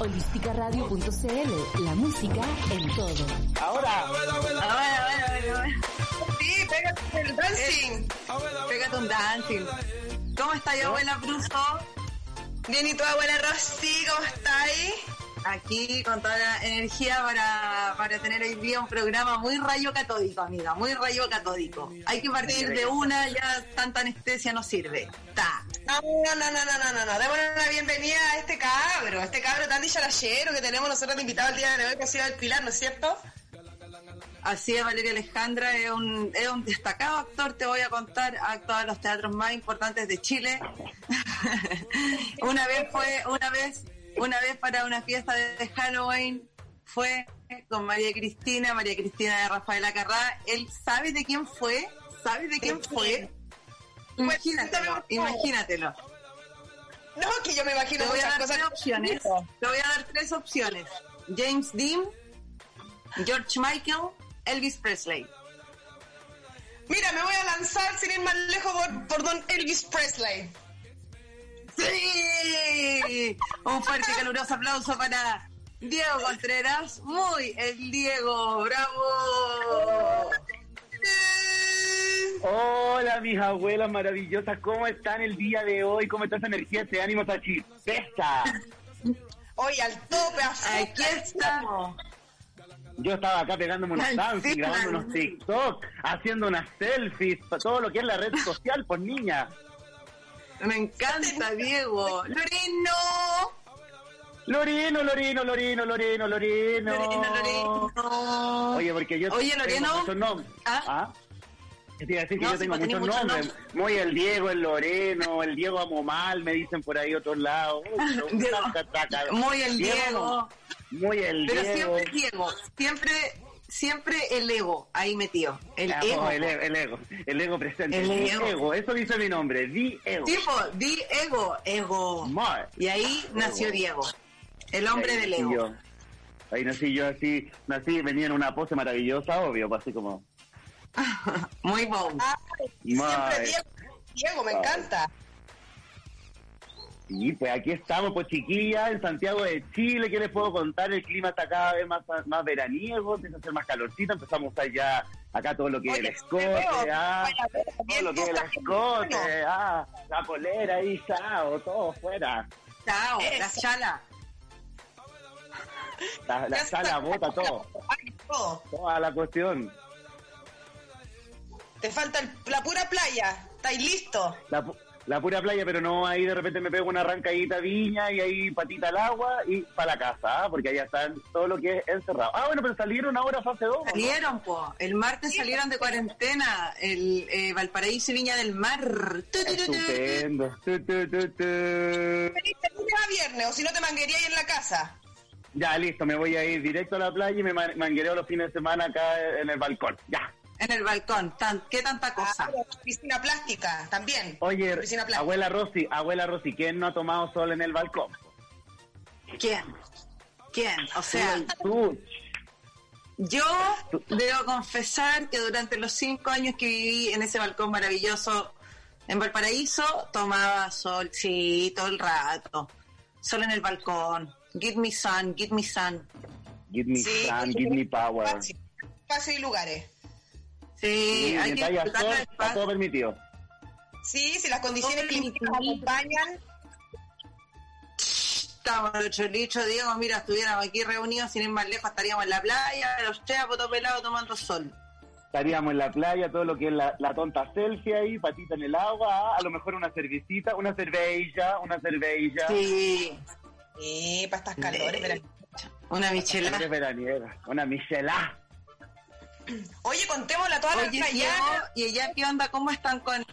Holísticaradio.cl, la música en todo. Ahora. Sí, pégate el dancing. Pégate un dancing. ¿Cómo está yo, abuela Bruso? Bien, ¿y tu abuela Rosy, cómo está ahí? Aquí con toda la energía para, para tener hoy día un programa muy rayo catódico, amiga, muy rayo catódico. Hay que partir de una, ya tanta anestesia no sirve. Ta. No, no, no, no, no, no, no. Démosle una bienvenida a este cabro, a este cabro tan dicharachero que tenemos nosotros de invitado el día de hoy, que ha sido el Pilar, ¿no es cierto? Así es, Valeria Alejandra es un, es un destacado actor, te voy a contar, ha actuado en los teatros más importantes de Chile. una vez fue, una vez, una vez para una fiesta de Halloween, fue con María Cristina, María Cristina de Rafaela Carrá. Él sabe de quién fue, sabe de quién fue. Imagínatelo, imagínatelo. No, que yo me imagino Te voy a dar cosas. tres opciones. Te voy a dar tres opciones. James Dean, George Michael, Elvis Presley. Mira, me voy a lanzar sin ir más lejos por, por don Elvis Presley. ¡Sí! Un fuerte y caluroso aplauso para Diego Contreras. Muy el Diego, bravo. Hola, mis abuelas maravillosas. ¿Cómo están el día de hoy? ¿Cómo está esa energía, ese ánimo, esa chispeza? Hoy al tope. Aquí estamos. Yo estaba acá pegándome unos sí, grabando unos TikTok, haciendo unas selfies, todo lo que es la red social, pues niña. Me encanta, Diego. Loreno. Lorino, Lorino, Lorino, Lorino, Lorino. Loreno, Loreno. Oye, porque yo Oye, tengo Loreno. muchos nombres. ¿Ah? ¿Ah? ¿Qué te iba a decir? Que No, yo tengo pues, muchos muchos nombres. Muy el Diego, el Loreno, el Diego Amomal, me dicen por ahí otros lados. Pero. Muy el Diego. Muy el Pero Diego. siempre Diego. Siempre, siempre el ego ahí metido. El Ah, ego. el, ego, el ego, el ego presente. El ego. eso dice mi nombre, Di Ego. Tipo, di ego, ego. Mar. Y ahí nació Diego, el hombre Ahí ego. yo. Ahí nací yo así, nací, venía en una pose maravillosa, obvio, pues así como... Muy siempre Mae. Diego, Diego, me Ay. encanta. Sí, pues aquí estamos, pues chiquilla, en Santiago de Chile, ¿qué les puedo contar? El clima está cada vez más, más veraniego, empieza a hacer más calorcito, empezamos a usar ya acá todo lo que es el escote, ah, Vaya, todo lo que es el escote, ah, la polera ahí, chao, todo fuera, Chao, Eso. la chala. La, sala bota todo, toda la cuestión. Te falta el- la pura playa. ¿Estáis listos? La, la pura playa, pero no ahí de repente me pego una arrancadita viña y ahí patita al agua y para la casa, ¿ah? porque allá están todo lo que es encerrado. Ah, bueno, pero salieron ahora fase 2. ¿no? Salieron, po. El martes salieron de cuarentena. El eh, Valparaíso y Viña del Mar. Tu, tu, tu, tu. Estupendo. Tu, tu, tu, tu. Viernes, o si no te mangueríais en la casa. Ya, listo, me voy a ir directo a la playa y me man- manguereo los fines de semana acá en el balcón. Ya. En el balcón. Tan, ¿Qué tanta cosa? Ah, piscina plástica, también. Oye, piscina plástica. abuela Rosy, abuela Rosy, ¿quién no ha tomado sol en el balcón? ¿Quién? ¿Quién? O sea, Tú. yo debo confesar que durante los cinco años que viví en ese balcón maravilloso en Valparaíso, tomaba sol, sí, todo el rato. Sol en el balcón. Give me sun, give me sun. Give me Sí, sun, give me power. Espacio, y lugares. Sí, Sí, hay que sol, está todo permitido. Sí, si las condiciones Todo climáticas permitido. acompañan. Estamos cholicho, Diego, mira, estuviéramos aquí reunidos sin ir más lejos, estaríamos en la playa, los chapos todo pelado tomando sol. Estaríamos en la playa, todo lo que es la, la tonta selfie ahí, patita en el agua, a lo mejor una cervecita, una cerveza, una cerveza. Sí, Sí, para estas calores. una michelada. Veraniega, una michelá. Oye, contémosle a toda la Oye, ¿y ella qué onda? ¿Cómo están con...?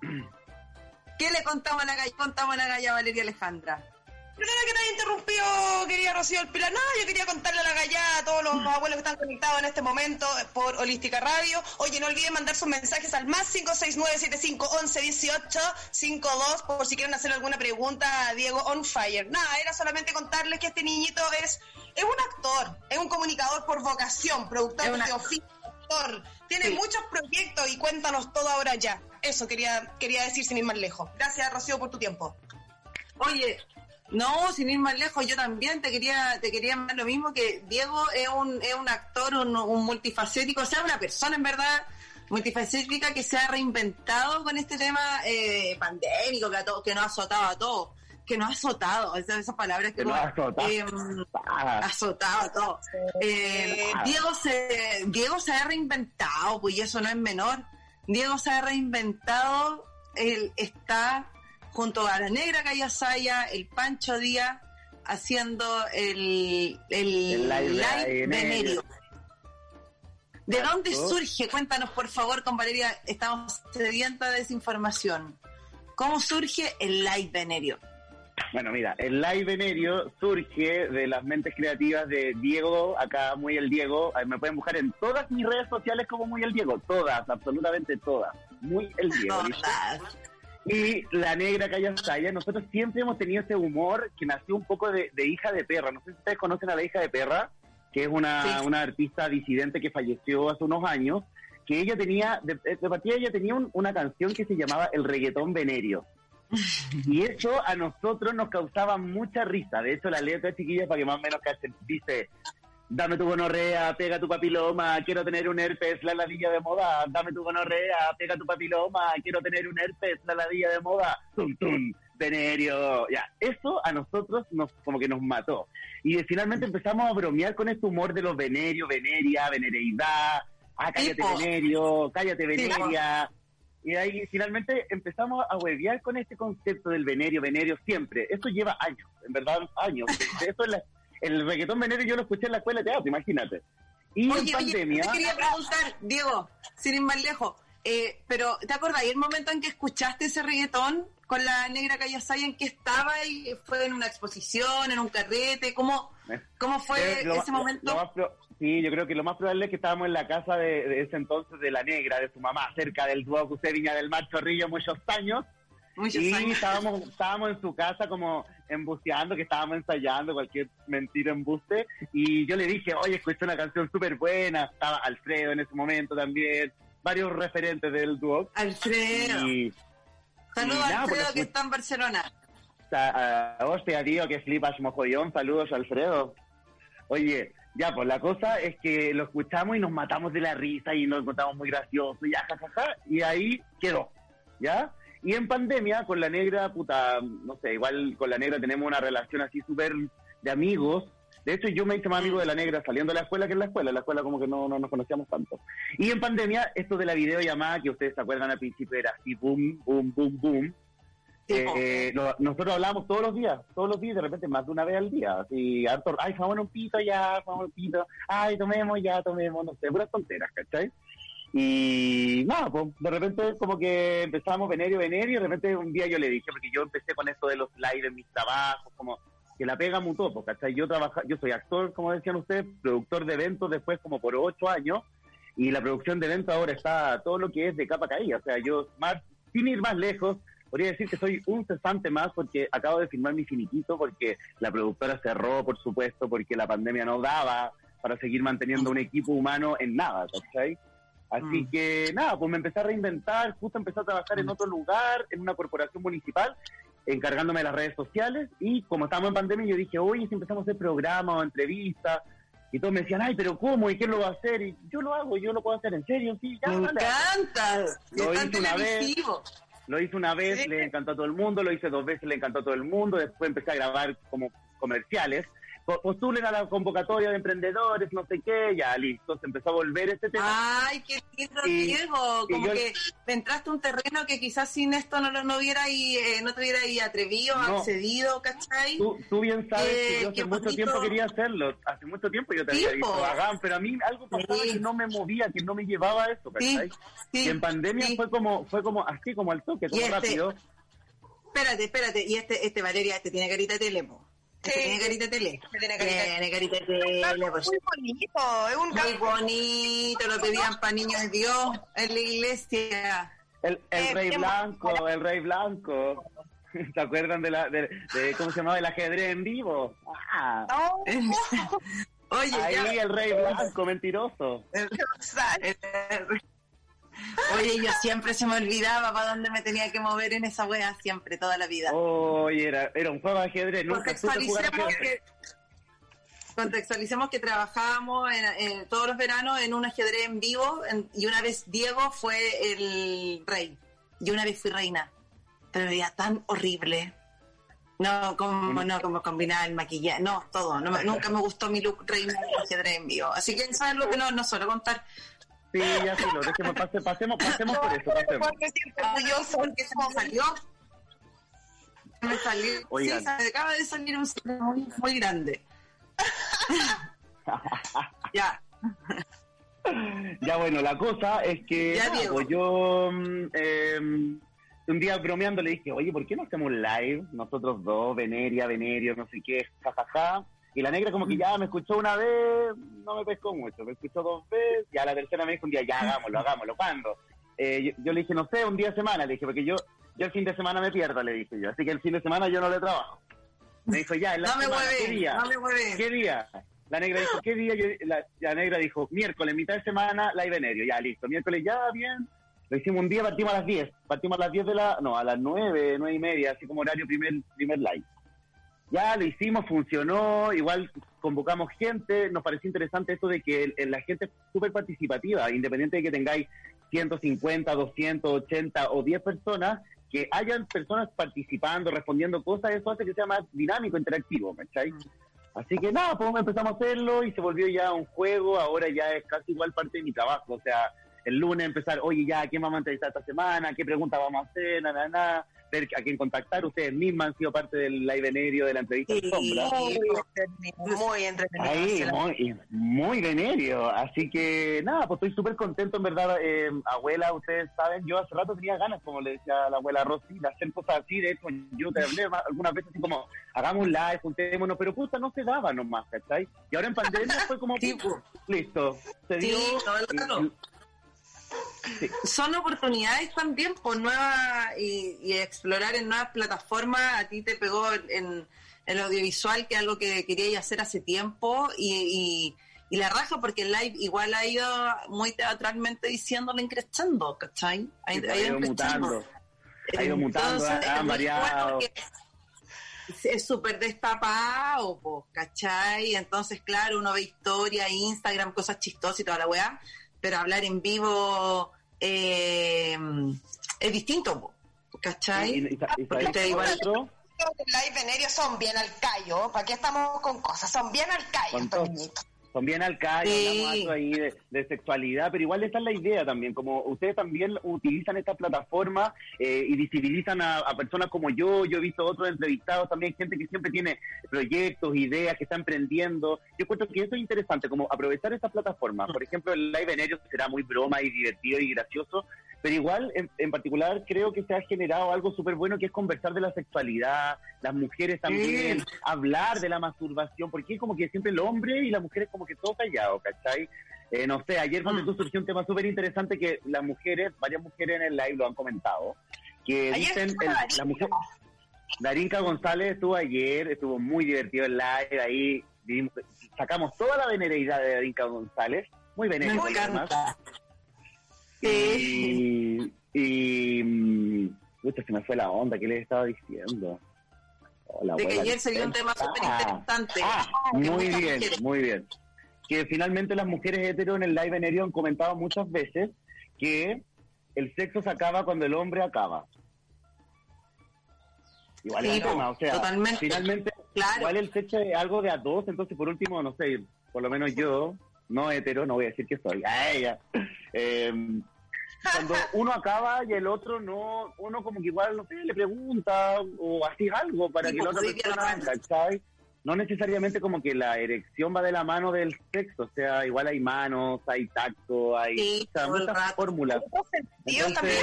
¿Qué le contamos a la galla, contamos a la galla Valeria Alejandra? Perdona que te haya interrumpido, querida Rocío del Pilar. No, yo quería contarle a la gallada, a todos los abuelos que están conectados en este momento por Holística Radio. Oye, no olviden mandar sus mensajes al más 569-7511-1852 por si quieren hacer alguna pregunta a Diego On Fire. Nada, era solamente contarles que este niñito es, es un actor, es un comunicador por vocación, productor de oficio, actor. Tiene Sí. muchos proyectos y cuéntanos todo ahora ya. Eso quería, quería decir sin ir más lejos. Gracias, Rocío, por tu tiempo. Oye, No, sin ir más lejos, yo también te quería te quería más lo mismo que Diego es un, es un actor, un, un multifacético, o sea, una persona en verdad multifacética que se ha reinventado con este tema eh, pandémico que, a to- que nos ha azotado a todos, que nos ha azotado, esas, esas palabras que, nos ha azotado. eh, azotado a todos. Eh, Diego se Diego se ha reinventado, pues y eso no es menor. Diego se ha reinventado, él está junto a la negra Sayas, el Pancho Díaz, haciendo el, el, El live de live Venerio. Venerio. ¿De Exacto. dónde surge? Cuéntanos, por favor, con Valeria, estamos sedientas de desinformación. ¿Cómo surge el live Venerio? Bueno, mira, el live venerio surge de las mentes creativas de Diego, acá muy el Diego. Me pueden buscar en todas mis redes sociales como muy el Diego, todas, absolutamente todas. Muy el Diego. Todas. Y la negra Sayas, nosotros siempre hemos tenido ese humor que nació un poco de, de hija de perra. No sé si ustedes conocen a la hija de perra, que es una, Sí. una artista disidente que falleció hace unos años, que ella tenía, de, de partida ella tenía un- una canción que se llamaba El reggaetón venerio. Y eso a nosotros nos causaba mucha risa. De hecho, la letra, chiquilla, para que más o menos cachen, dice, dame tu gonorrea, pega tu papiloma, quiero tener un herpes, la ladilla de moda. Dame tu gonorrea, pega tu papiloma, quiero tener un herpes, la ladilla de moda. Tum, tum, venerio. Ya, eso a nosotros nos como que nos mató. Y finalmente empezamos a bromear con este humor de los venerios, veneria, venereidad. Ah, cállate, Tipo. venerio, cállate, veneria. Y ahí finalmente empezamos a huevear con este concepto del venerio, venerio siempre. Esto lleva años, en verdad, años. Esto es la- el reggaetón venerio yo lo escuché en la escuela de teatro, imagínate. Y Oye, en oye, pandemia, te quería preguntar, Diego, sin ir más lejos, eh, pero ¿te acordás el momento en que escuchaste ese reggaetón con la negra Sayas? ¿En qué estaba? Y ¿Fue en una exposición, en un carrete? ¿Cómo, cómo fue Eh, lo- ese momento? lo sí, yo creo que lo más probable es que estábamos en la casa de, de ese entonces de la negra, de su mamá, cerca del dúo que usted Viña del Mar Chorrillo muchos años. Muchos y años. estábamos, estábamos en su casa como embuceando, que estábamos ensayando cualquier mentira embuste. Y yo le dije, oye, escuché una canción súper buena. Estaba Alfredo en ese momento también, varios referentes del dúo. Alfredo. Y Saludos y a Alfredo que está en Barcelona. ah, hostia, tío, que flipas, mojollón. Saludos, Alfredo. Oye, ya, pues la cosa es que lo escuchamos y nos matamos de la risa y nos encontramos muy graciosos, ya, jajaja, y ahí quedó, ¿ya? Y en pandemia, con la negra, puta, no sé, igual con la negra tenemos una relación así súper de amigos. De hecho, yo me hice más amigo de la negra saliendo de la escuela que en la escuela. En la escuela como que no, no nos conocíamos tanto. Y en pandemia, esto de la videollamada, que ustedes se acuerdan al principio, era así, boom, boom, boom, boom. Eh, lo- nosotros hablábamos todos los días, todos los días, de repente más de una vez al día. Así, harto, ay, vamos un pito ya, vamos un pito, ay, tomemos ya, tomemos, no sé, puras tonteras, ¿cachai? Y nada, pues de repente como que empezamos venerio, venerio, y de repente un día yo le dije, porque yo empecé con esto de los live en mis trabajos, como que la pega mutó, pues, ¿cachai? Yo trabaja, yo soy actor, como decían ustedes, productor de eventos después como por ocho años, y la producción de eventos ahora está todo lo que es de capa caída, o sea, yo sin ir más lejos, podría decir que soy un cesante más porque acabo de firmar mi finiquito, porque la productora cerró, por supuesto, porque la pandemia no daba para seguir manteniendo un equipo humano en nada, ¿cachai? Así Mm. que nada, pues me empecé a reinventar, justo empecé a trabajar en otro lugar, en una corporación municipal, encargándome de las redes sociales, y como estábamos en pandemia, yo dije, oye, si empezamos a hacer programas o entrevistas, y todos me decían, ay, pero ¿cómo? ¿Y quién lo va a hacer? Y yo lo hago, yo lo puedo hacer en serio, sí, ya, me encanta. Lo hice una vez. Lo hice una vez, Sí. le encantó a todo el mundo, lo hice dos veces, le encantó a todo el mundo, después empecé a grabar como comerciales. Po- Postulen a la convocatoria de emprendedores, no sé qué, ya listo, se empezó a volver este tema. Ay, qué lindo, Y- Diego. y Como yo- que entraste a un terreno que quizás sin esto no, lo- no hubiera ahí, eh, no te hubiera atrevido, No. accedido, ¿cachai? Tú, tú bien sabes Eh, que yo hace qué mucho bonito. tiempo quería hacerlo, hace mucho tiempo yo te Sí, había dicho, hagan, pero a mí algo pasaba Sí. que no me movía, que no me llevaba a eso, Sí, ¿cachai? sí, y en pandemia sí. fue como, fue como así, como al toque, Y como este- rápido. Espérate, espérate. Y este, este Valeria, este tiene carita de tele, Sí. tiene carita de tele. Tiene carita de- Tiene carita de tele, pues. Muy bonito, es un Muy bonito, lo pedían para niños de Dios en la iglesia. El, el Eh, rey blanco, el rey blanco. ¿Se acuerdan de la, de, de- cómo se llamaba el ajedrez en vivo? Ah, No, Oye, ahí ya. el rey blanco, mentiroso. exacto. Eh, Oye, yo siempre se me olvidaba para dónde me tenía que mover en esa wea, siempre, toda la vida. Oye, era, era un juego de ajedrez, nunca Contextualicemos que, contextualicemos que trabajábamos en, en todos los veranos en un ajedrez en vivo en- y una vez Diego fue el rey y una vez fui reina. Pero era tan horrible. No, como, no, como combinar el maquillaje, no, todo. No nunca me gustó mi look reina del ajedrez en vivo. Así que es lo que no, no suelo contar. Sí, ya sí, lo dejemos, pase- pasemos, pasemos por eso, pasemos. Porque siempre orgulloso. porque se me salió. Se me salió. Oigan. Sí, se acaba de salir un muy, muy grande. ya. Ya bueno, la cosa es que Ya, pues yo eh, un día bromeando le dije, oye, ¿por qué no hacemos live? Nosotros dos, Veneria, Venerio, no sé qué, jajaja. Y la negra como que ya me escuchó una vez, no me pescó mucho, me escuchó dos veces, y a la tercera me dijo un día, ya hagámoslo, hagámoslo, ¿cuándo? Eh, yo, yo le dije, no sé, un día de semana, le dije, porque yo, yo el fin de semana me pierdo, le dije yo, así que el fin de semana yo no le trabajo. Me dijo, ya, en la semana, ¿qué día? ¿Qué día? La negra dijo, ¿qué día? Yo- la, la negra dijo, miércoles, mitad de semana, live Venerio. Ya, listo. Miércoles, ya, bien. Lo hicimos un día, partimos a las 10. Partimos a las 10 de la... No, a las 9, 9 y media, así como horario primer, primer live. Ya lo hicimos, funcionó, igual convocamos gente, nos pareció interesante esto de que el- el- la gente es súper participativa, independiente de que tengáis 150, 280 o 10 personas, que hayan personas participando, respondiendo cosas, eso hace que sea más dinámico, interactivo, ¿cachai? Así que nada, pues empezamos a hacerlo y se volvió ya un juego, ahora ya es casi igual parte de mi trabajo, o sea, el lunes empezar, oye, ya, ¿a quién vamos a entrevistar esta semana? ¿Qué preguntas vamos a hacer? Na, na, na. Ver a quién contactar. Ustedes mismas han sido parte del live venerio de la entrevista en Sí. sombra. Muy entretenido, muy entretenido. Ahí, muy, muy venerio. Así que nada, pues estoy súper contento, en verdad. eh, abuela, ustedes saben, yo hace rato tenía ganas, como le decía a la abuela Rosy, de hacer cosas así. De hecho, yo te hablé algunas veces así como, hagamos un live, juntémonos, pero puta, no se daba nomás, ¿cachai? Y ahora en pandemia fue como, Sí, listo, se Sí, dio. Son oportunidades también por nuevas y, y explorar en nuevas plataformas. A ti te pegó en el audiovisual, que es algo que queríais hacer hace tiempo, y, y, y la raja porque el live igual ha ido muy teatralmente diciéndolo increchando, ¿cachai? Ha, y ha ido mutando. Ha ido mutando, ha- variado. bueno Es súper destapado, po, ¿cachai? Entonces, claro, uno ve historia, Instagram, cosas chistosas y toda la weá, pero hablar en vivo eh, es distinto, ¿cachai? Y, y, y- y- Porque ¿sabes te qué igual- otro? Los live venerios son bien al callo. ¿Para qué estamos con cosas? Son bien al callo estos niñitos. Son bien al callo, Sí. ahí de, de sexualidad, pero igual esta es la idea también, como ustedes también utilizan esta plataforma eh, y visibilizan a, a personas como yo, yo he visto otros entrevistados también, gente que siempre tiene proyectos, ideas, que está emprendiendo. Yo encuentro que eso es interesante, como aprovechar esta plataforma. Por ejemplo, el live en ellos será muy broma y divertido y gracioso, pero igual, en, en particular, creo que se ha generado algo súper bueno que es conversar de la sexualidad, las mujeres también, Sí. hablar de la masturbación, porque es como que siempre el hombre y la mujer es como que todo callado, ¿cachai? Eh, no sé, ayer cuando Mm. surgió un tema súper interesante que las mujeres, varias mujeres en el live lo han comentado, que Ayer dicen, el- la mujer, Darinka González estuvo ayer, estuvo muy divertido el live, ahí vivimos- sacamos toda la venereidad de Darinka González, muy además. Sí. Y, y mm, pucha, se me fue la onda, ¿qué les estaba diciendo? Oh, la De que ayer sería un tema súper Ah, interesante. Ah, Que muy bien, mujeres- muy bien. Que finalmente las mujeres hetero en el live venerio han comentado muchas veces que el sexo se acaba cuando el hombre acaba. Igual Sí, es drama, o sea, totalmente. finalmente Claro. igual el sexo es algo de a dos, entonces por último, no sé, por lo menos yo, no hetero, no voy a decir que soy, a ella. Eh, cuando uno acaba y el otro no, uno como que igual, no sé, le pregunta o así algo para Sí, que la otra persona. ¿cachai? No necesariamente como que la erección va de la mano del sexo, o sea, igual hay manos, hay tacto, hay Sí, o sea, muchas fórmulas. Entonces- también.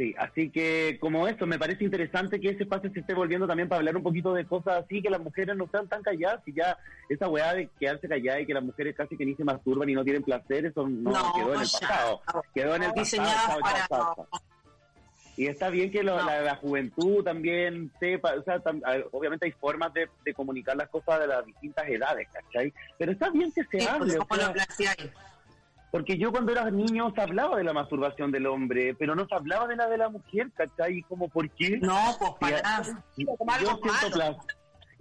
Sí, así que como eso, me parece interesante que ese espacio se esté volviendo también para hablar un poquito de cosas así, que las mujeres no sean tan calladas y ya esa weá de quedarse calladas y que las mujeres casi que ni se masturban y no tienen placer, eso no, No, quedó en el pasado. Quedó en el pasado. Para-. Y está bien que lo- No. la, la juventud también sepa, o sea, tam- a ver, obviamente hay formas de, de comunicar las cosas de las distintas edades, ¿cachai? Pero está bien que se Sí, hable, porque Porque yo cuando era niño se hablaba de la masturbación del hombre, pero no se hablaba de la de la mujer, ¿cachai? Y como, ¿por qué? No, pues para nada. Que la-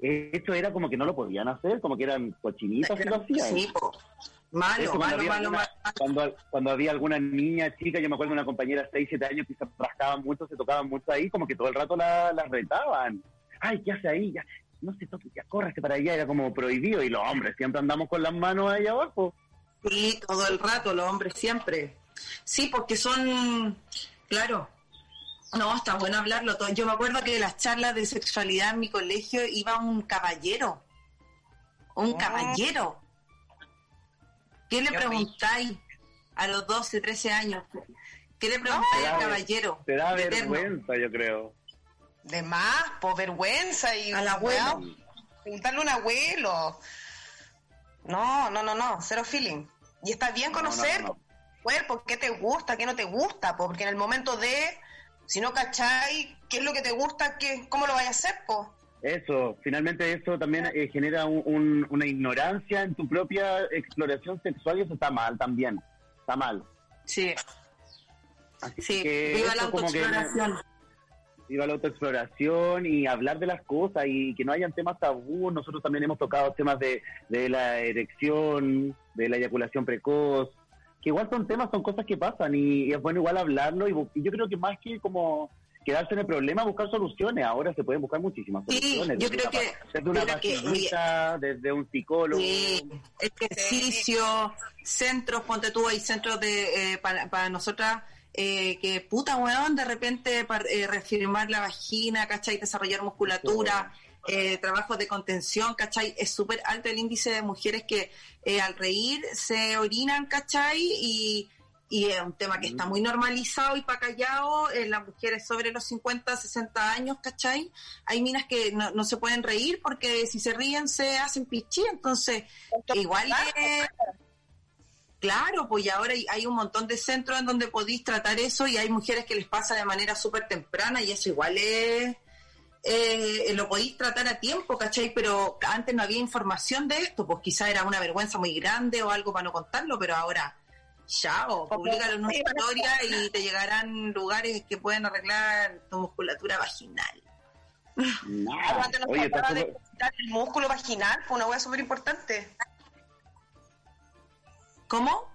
eh, esto era como que no lo podían hacer, como que eran cochinitas y lo hacían. Sí. Malo, cuando, malo, había malo, alguna, malo. cuando, cuando había alguna niña chica, yo me acuerdo de una compañera de 6, 7 años que se rascaban mucho, se tocaban mucho ahí, como que todo el rato la, la retaban. Ay, ¿qué hace ahí? Ya, no se toque, ya córrase para allá, era como prohibido. Y los hombres siempre andamos con las manos ahí abajo. Sí, todo el rato, los hombres siempre. Sí, porque son, claro. No, está bueno hablarlo todo. Yo me acuerdo que de las charlas de sexualidad en mi colegio iba un caballero. Un Ah. caballero. ¿Qué le preguntáis a los 12, 13 años? ¿Qué le preguntáis al caballero? Te da Eterno. vergüenza, yo creo. De más, por vergüenza y Al abuelo. weón, preguntarle a un abuelo. No, no, no, no, cero feeling. Y está bien No, no, conocer no, no. cuerpo, qué te gusta, qué no te gusta, po, porque en el momento de, si no cachai, qué es lo que te gusta, qué, cómo lo vayas a hacer, po. Eso, finalmente eso también eh, genera un- un- una ignorancia en tu propia exploración sexual y eso está mal también. Está mal. Sí, Así sí. que Viva la autoexploración. Viva la autoexploración y hablar de las cosas y que no hayan temas tabú. Nosotros también hemos tocado temas de, de la erección, de la eyaculación precoz, que igual son temas, son cosas que pasan y, y es bueno igual hablarlo y, yo creo que más que como quedarse en el problema, buscar soluciones. Ahora se pueden buscar muchísimas Sí, soluciones. yo desde creo una que- pa- Desde una creo que- pastillita, desde un psicólogo. Sí, ejercicio, centros, ponte tú, hay centros de eh, para, para nosotras eh, que puta weón, de repente para, eh, reafirmar la vagina, ¿cachai? Desarrollar musculatura, eh, trabajos de contención, ¿cachai? Es súper alto el índice de mujeres que eh, al reír se orinan, ¿cachai? Y, y es un tema que está muy normalizado y para callado en las mujeres sobre los 50, 60 años, ¿cachai? Hay minas que no, no se pueden reír porque si se ríen se hacen pichí, entonces igual que... Claro, pues y ahora hay, hay un montón de centros en donde podéis tratar eso y hay mujeres que les pasa de manera súper temprana y eso igual es... eh, lo podéis tratar a tiempo, ¿cachai? Pero antes no había información de esto, pues quizá era una vergüenza muy grande o algo para no contarlo, pero ahora, chao, públicalo en una historia y te llegarán lugares que pueden arreglar tu musculatura vaginal. Nada. Antes nos Oye, de el músculo vaginal, fue una hueá súper importante. ¿Cómo?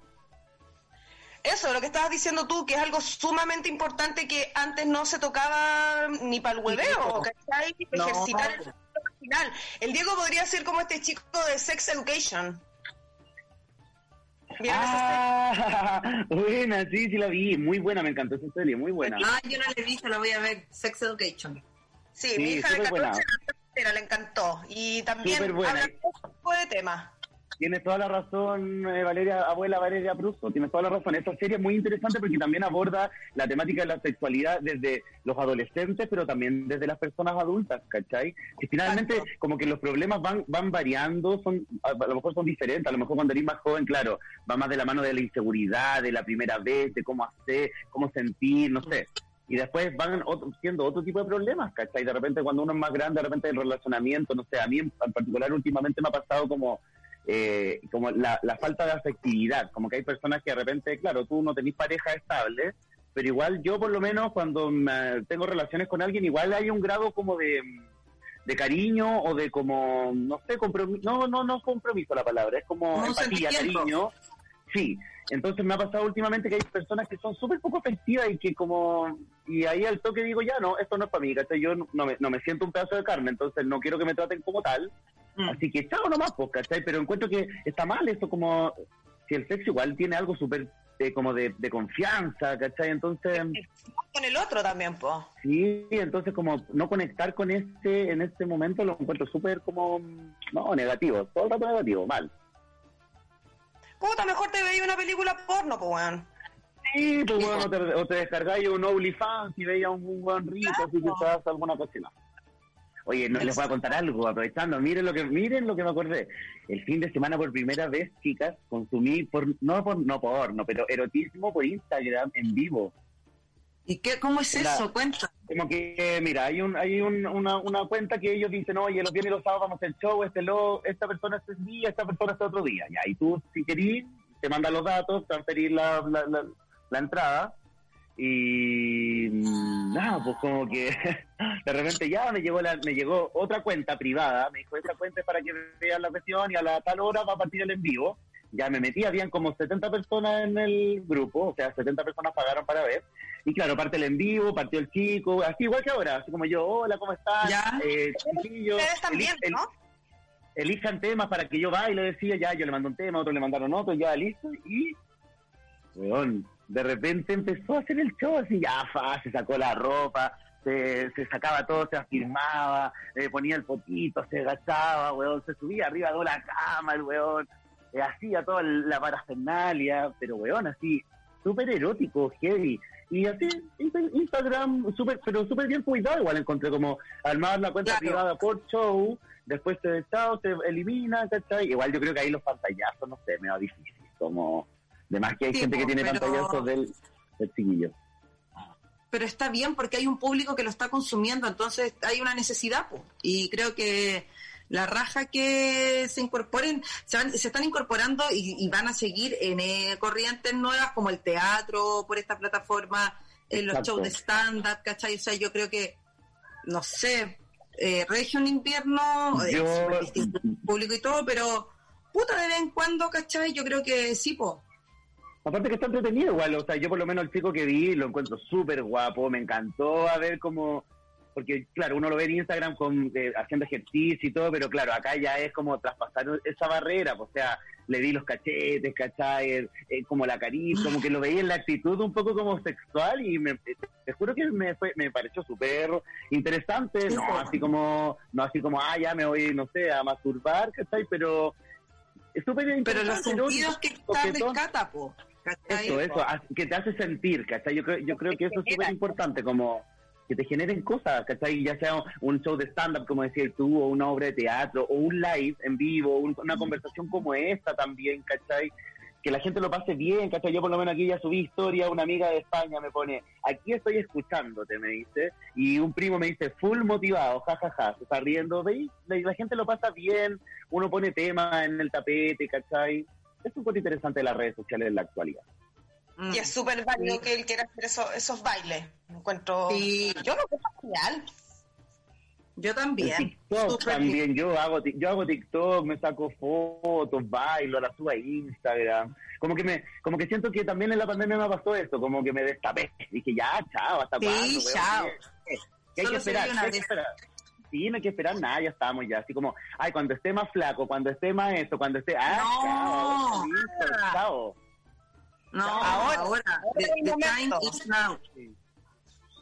Eso, lo que estabas diciendo tú, que es algo sumamente importante que antes no se tocaba ni para el hueveo, ¿cachai? No. Ejercitar el vaginal. El Diego podría ser como este chico de Sex Education. Ah, buena, sí, sí la vi. Muy buena, me encantó esa serie, muy buena. Ah, yo no la he visto, la voy a ver. Sex Education. Sí, Sí, mi hija de súper 14 buena. años le encantó. Y también habla de todo tipo de temas. Tienes toda la razón, eh, Valeria, abuela Valeria Pruso, tienes toda la razón. Esta serie es muy interesante porque también aborda la temática de la sexualidad desde los adolescentes, pero también desde las personas adultas, ¿cachai? Que finalmente como que los problemas van van variando, son a, a lo mejor son diferentes, a lo mejor cuando eres más joven, claro, va más de la mano de la inseguridad, de la primera vez, de cómo hacer, cómo sentir, no sé. Y después van otro- siendo otro tipo de problemas, ¿cachai? De repente cuando uno es más grande, de repente el relacionamiento, no sé, a mí en en particular últimamente me ha pasado como eh, como la, la falta de afectividad, como que hay personas que de repente, claro, tú no tenés pareja estable, pero igual yo por lo menos cuando me- tengo relaciones con alguien, igual hay un grado como de, de cariño o de como, no sé, compromiso, no, no, no compromiso la palabra, es como un empatía, cariño, sí. Entonces me ha pasado últimamente que hay personas que son súper poco afectivas y que como, y ahí al toque digo, ya no, esto no es para mí, ¿cachai? Yo no, no me, no me siento un pedazo de carne, entonces no quiero que me traten como tal, Mm. Así que chao nomás, pues, ¿cachai? Pero encuentro que está mal eso como... Si el sexo igual tiene algo súper eh, como de, de confianza, ¿cachai? Entonces, Con el otro también, po. sí, entonces como no conectar con este en este momento lo encuentro súper como... No, negativo, todo el rato negativo, mal. Puta, mejor te veía una película porno, po, weón. Sí, pues bueno, o te, o te descargáis un OnlyFans y veías un, un buen rico, así que te das alguna cocina. Oye, no les voy a contar algo, aprovechando, miren lo que miren lo que me acordé. El fin de semana por primera vez, chicas, consumí por no por no porno, pero erotismo por Instagram en vivo. ¿Y qué, cómo es eso? Cuenta. Como que, mira, hay un hay un- una, una cuenta que ellos dicen, oye, los viernes y los sábados vamos a hacer show, este lo, esta persona este día, esta persona este otro día. Ya, y tú, si querís, te manda los datos, transferir la, la, la, la entrada y nada, pues como que de repente ya me llegó la, me llegó otra cuenta privada, me dijo esta cuenta es para que vean la cuestión y a la tal hora va a partir el en vivo. Ya me metí, habían como 70 personas en el grupo, o sea, 70 personas pagaron para ver. Y claro, parte el en vivo, partió el chico, así igual que ahora, así como yo, hola, ¿cómo están? Ya. Eh, chiquillos, Ustedes también, el- ¿no? elijan temas para que yo baile, decía, ya, yo le mando un tema, otros le mandaron otro, ya, listo, y, weón, de repente empezó a hacer el show, así, ya, fa, se sacó la ropa, se, se sacaba todo, se afirmaba, le ponía el poquito, se agachaba, weón, se subía arriba de la cama, el weón, eh, hacía toda la parafernalia, pero weón, así, súper erótico, heavy. Y así, Insta- Instagram, súper, pero súper bien cuidado, igual encontré como armar la cuenta Claro. privada por show, después se chao, se elimina, ¿cachai? Igual yo creo que ahí los pantallazos, no sé, me va difícil, como, de más que hay Sí, gente que tiene pero- pantallazos del, del chiquillo. pero está bien porque hay un público que lo está consumiendo, entonces hay una necesidad, po. y creo que la raja que se incorporen, se, van- se están incorporando y, y van a seguir en eh, corrientes nuevas como el teatro por esta plataforma, en los Exacto. shows de stand-up, ¿cachai? O sea, yo creo que, no sé, eh, Región Invierno, es Yo- público y todo, pero puta de vez en cuando, ¿cachai? Yo creo que sí, po. Aparte que está entretenido igual, o sea, yo por lo menos el chico que vi lo encuentro súper guapo, me encantó a ver cómo, porque claro, uno lo ve en Instagram con, eh, haciendo ejercicio y todo, pero claro, acá ya es como traspasar esa barrera, pues, o sea, le vi los cachetes, ¿cachai? Eh, eh, como la caricia, como que lo veía en la actitud un poco como sexual y me, te juro que me, fue, me pareció súper interesante, no así como, no así como, ah, ya me voy, no sé, a masturbar, ¿cachai? Pero es súper Pero interesante. los sentidos que están coquetón. rescata, po. ¿Cachai? Eso, eso, a- que te hace sentir, ¿cachai? Yo creo, yo creo que eso es súper importante, como que te generen cosas, ¿cachai? Ya sea un show de stand-up, como decías tú, o una obra de teatro, o un live en vivo, un- una conversación como esta también, ¿cachai? Que la gente lo pase bien, ¿cachai? Yo por lo menos aquí ya subí historia, una amiga de España me pone, aquí estoy escuchándote, me dice, y un primo me dice, full motivado, jajaja, se está riendo, ¿veis? La, la gente lo pasa bien, uno pone tema en el tapete, ¿cachai? Es un poco interesante las redes sociales en la actualidad. Mm. Y es súper válido que él quiera hacer eso- esos bailes. Encuentro. Sí. Yo lo encuentro genial. Yo también. TikTok también, yo hago yo hago TikTok, me saco fotos, bailo, las subo a Instagram. Como que me, como que siento que también en la pandemia me pasó esto, como que me destapé. Dije, ya, chao, hasta Sí, cuándo, weón? chao. ¿Qué, qué hay que esperar? ¿Qué hay que esperar? Sí, no hay que esperar nada, ya estamos ya. Así como, ay, cuando esté más flaco, cuando esté más esto, cuando esté. Ah, No. chao, listo, chao. No, Ahora, ahora. The, el the momento. time is now.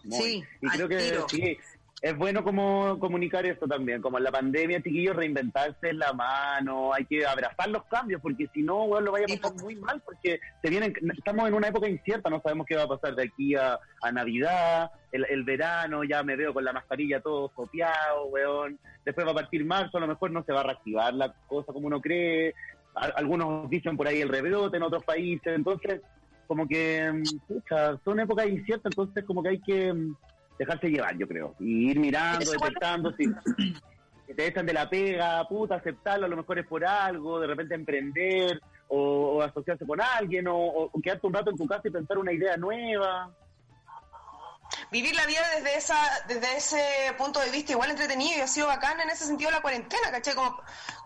Muy. Sí, y creo que sí, es bueno como comunicar esto también, como en la pandemia, chiquillos, reinventarse en la mano, hay que abrazar los cambios, porque si no, weón, lo vaya a pasar muy mal, porque se vienen, estamos en una época incierta, no sabemos qué va a pasar de aquí a, a Navidad, el, el verano, ya me veo con la mascarilla todo copiado, weón, después va a partir marzo, a lo mejor no se va a reactivar la cosa como uno cree, A- algunos dicen por ahí el rebrote en otros países, entonces como que, mm, pucha, son épocas inciertas, entonces como que hay que mm, dejarse llevar, yo creo, y ir mirando, Eso, detectando si, si te echan de la pega, puta, aceptarlo, a lo mejor es por algo, de repente emprender, o, o asociarse con alguien, o, o quedarte un rato en tu casa y pensar una idea nueva. Vivir la vida desde esa desde ese punto de vista igual entretenido y ha sido bacán en ese sentido la cuarentena, ¿cachai? Como,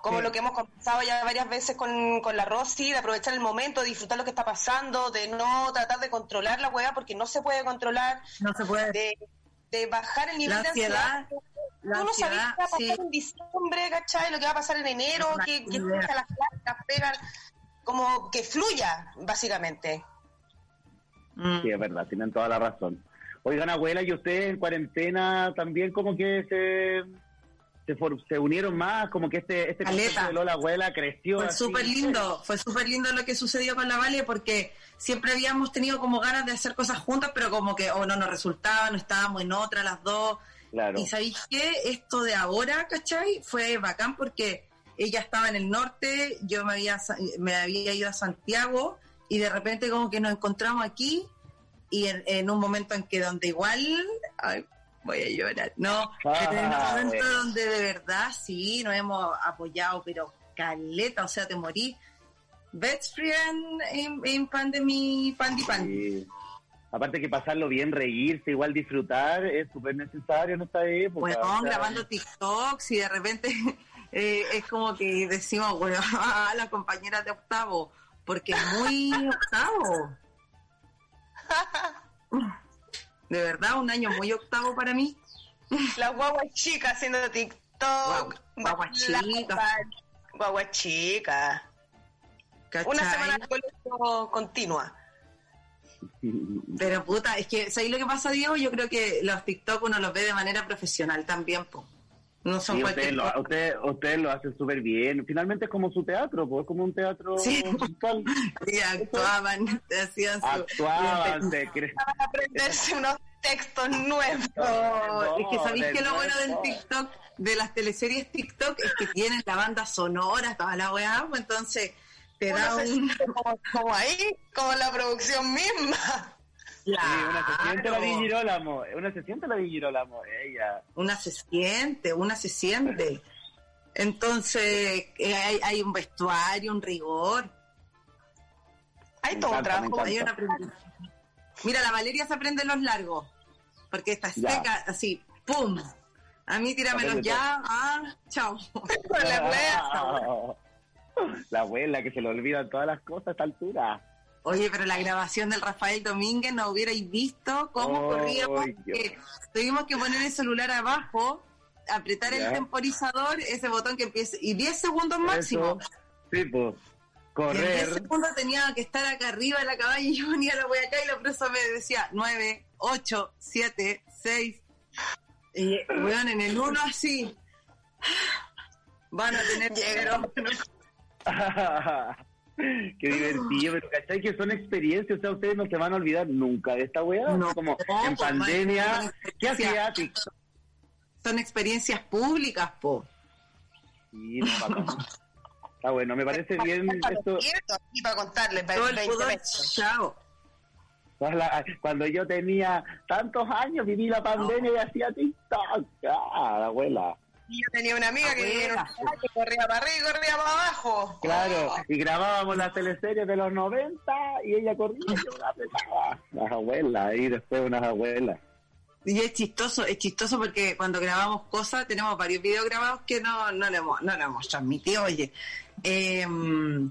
como Sí. lo que hemos conversado ya varias veces con, con la Rosy, de aprovechar el momento, de disfrutar lo que está pasando, de no tratar de controlar la hueá porque no se puede controlar, No se puede. de, de bajar el nivel La de ansiedad, ansiedad. la Tú no ansiedad, qué va a pasar sí. en diciembre, ¿cachai? Lo que va a pasar en enero, que, que las clases, las pegas, como que fluya, básicamente. Mm. Sí, es verdad, tienen toda la razón. Oigan, abuela, ¿y ustedes en cuarentena también como que se, se, for- se unieron más? Como que este, este concepto de Lola Abuela creció. Fue súper lindo, fue súper lindo lo que sucedió con la Vale porque siempre habíamos tenido como ganas de hacer cosas juntas, pero como que o no nos resultaba, no estábamos en otra las dos. Claro. Y sabéis qué, esto de ahora, ¿cachai? Fue bacán porque ella estaba en el norte, yo me había, me había ido a Santiago y de repente como que nos encontramos aquí y en, en un momento en que donde igual, voy a llorar, no, Ah, en un momento donde de verdad sí, nos hemos apoyado, pero caleta, o sea, te morí. best friend in, in pandemic, pandi pandi. Sí. Aparte que pasarlo bien, reírse, igual disfrutar, es súper necesario en esta época. Bueno, o sea, grabando TikToks y de repente eh, es como que decimos, bueno, a las compañeras de octavo, porque es muy octavo. De verdad, un año muy octavo para mí. Las guaguas chicas haciendo TikTok. Chicas. Guaguas chicas. ¿cachai? Una semana de colegio continua. Pero puta, es que, ¿sabes lo que pasa, Diego? Yo creo que los TikTok uno los ve de manera profesional también, po. No son Sí, ustedes lo, ustedes, ustedes lo hacen súper bien. Finalmente es como su teatro, pues es como un teatro Sí. Y actuaban, hacían su... Actuaban, cre- Para aprenderse unos textos nuevos. No, es que sabéis que lo bueno del. TikTok, de las teleseries TikTok, es que tienen la banda sonora, toda la weá, pues entonces te da un... como, como ahí, como la producción misma. Sí, una se siente la. Di Girolamo, una se siente la Di Girolamo, ella. una se siente, una se siente. Entonces eh, hay, hay un vestuario, un rigor, Hay Me todo encanta, me trabajo. hay un aprendizaje. Mira, la Valeria se aprende los largos, porque está Ya. seca, así, ¡pum! A mí tíramelos ya, ah, chao. La wea. La abuela que se le olvidan todas las cosas a esta altura. Oye, pero la grabación del Rafael Domínguez no hubierais visto cómo Oh, corríamos. Que tuvimos que poner el celular abajo, apretar el Ya. temporizador, ese botón que empieza, y 10 segundos máximo. Eso, Sí, pues. Y en 10 Correr. segundos tenía que estar acá arriba de la caballa y yo venía la wea acá y la profesora me decía 9, 8, 7, 6. Y weón, en el 1 así. Van a tener que. Qué divertido, pero ¿cachai? Que son experiencias, o sea, ustedes no se van a olvidar nunca de esta weá. No, como no, en pues, pandemia, man, ¿qué hacía TikTok? Son experiencias públicas, po. Sí, no, bacán. Está bueno, me parece bien esto. Y para contarles, para Todo el 20 pudor, pesos. chao. Cuando yo tenía tantos años, viví la pandemia y hacía TikTok. Ah, la abuela. Y yo tenía una amiga que vivía en que corría para arriba y corría para abajo. Claro, y grabábamos las teleseries de los 90 y ella corría y yo la. Las abuelas, ahí después unas abuelas. Y es chistoso, es chistoso porque cuando grabamos cosas, tenemos varios videos grabados que no, no, le, hemos, no le hemos transmitido, oye. Em,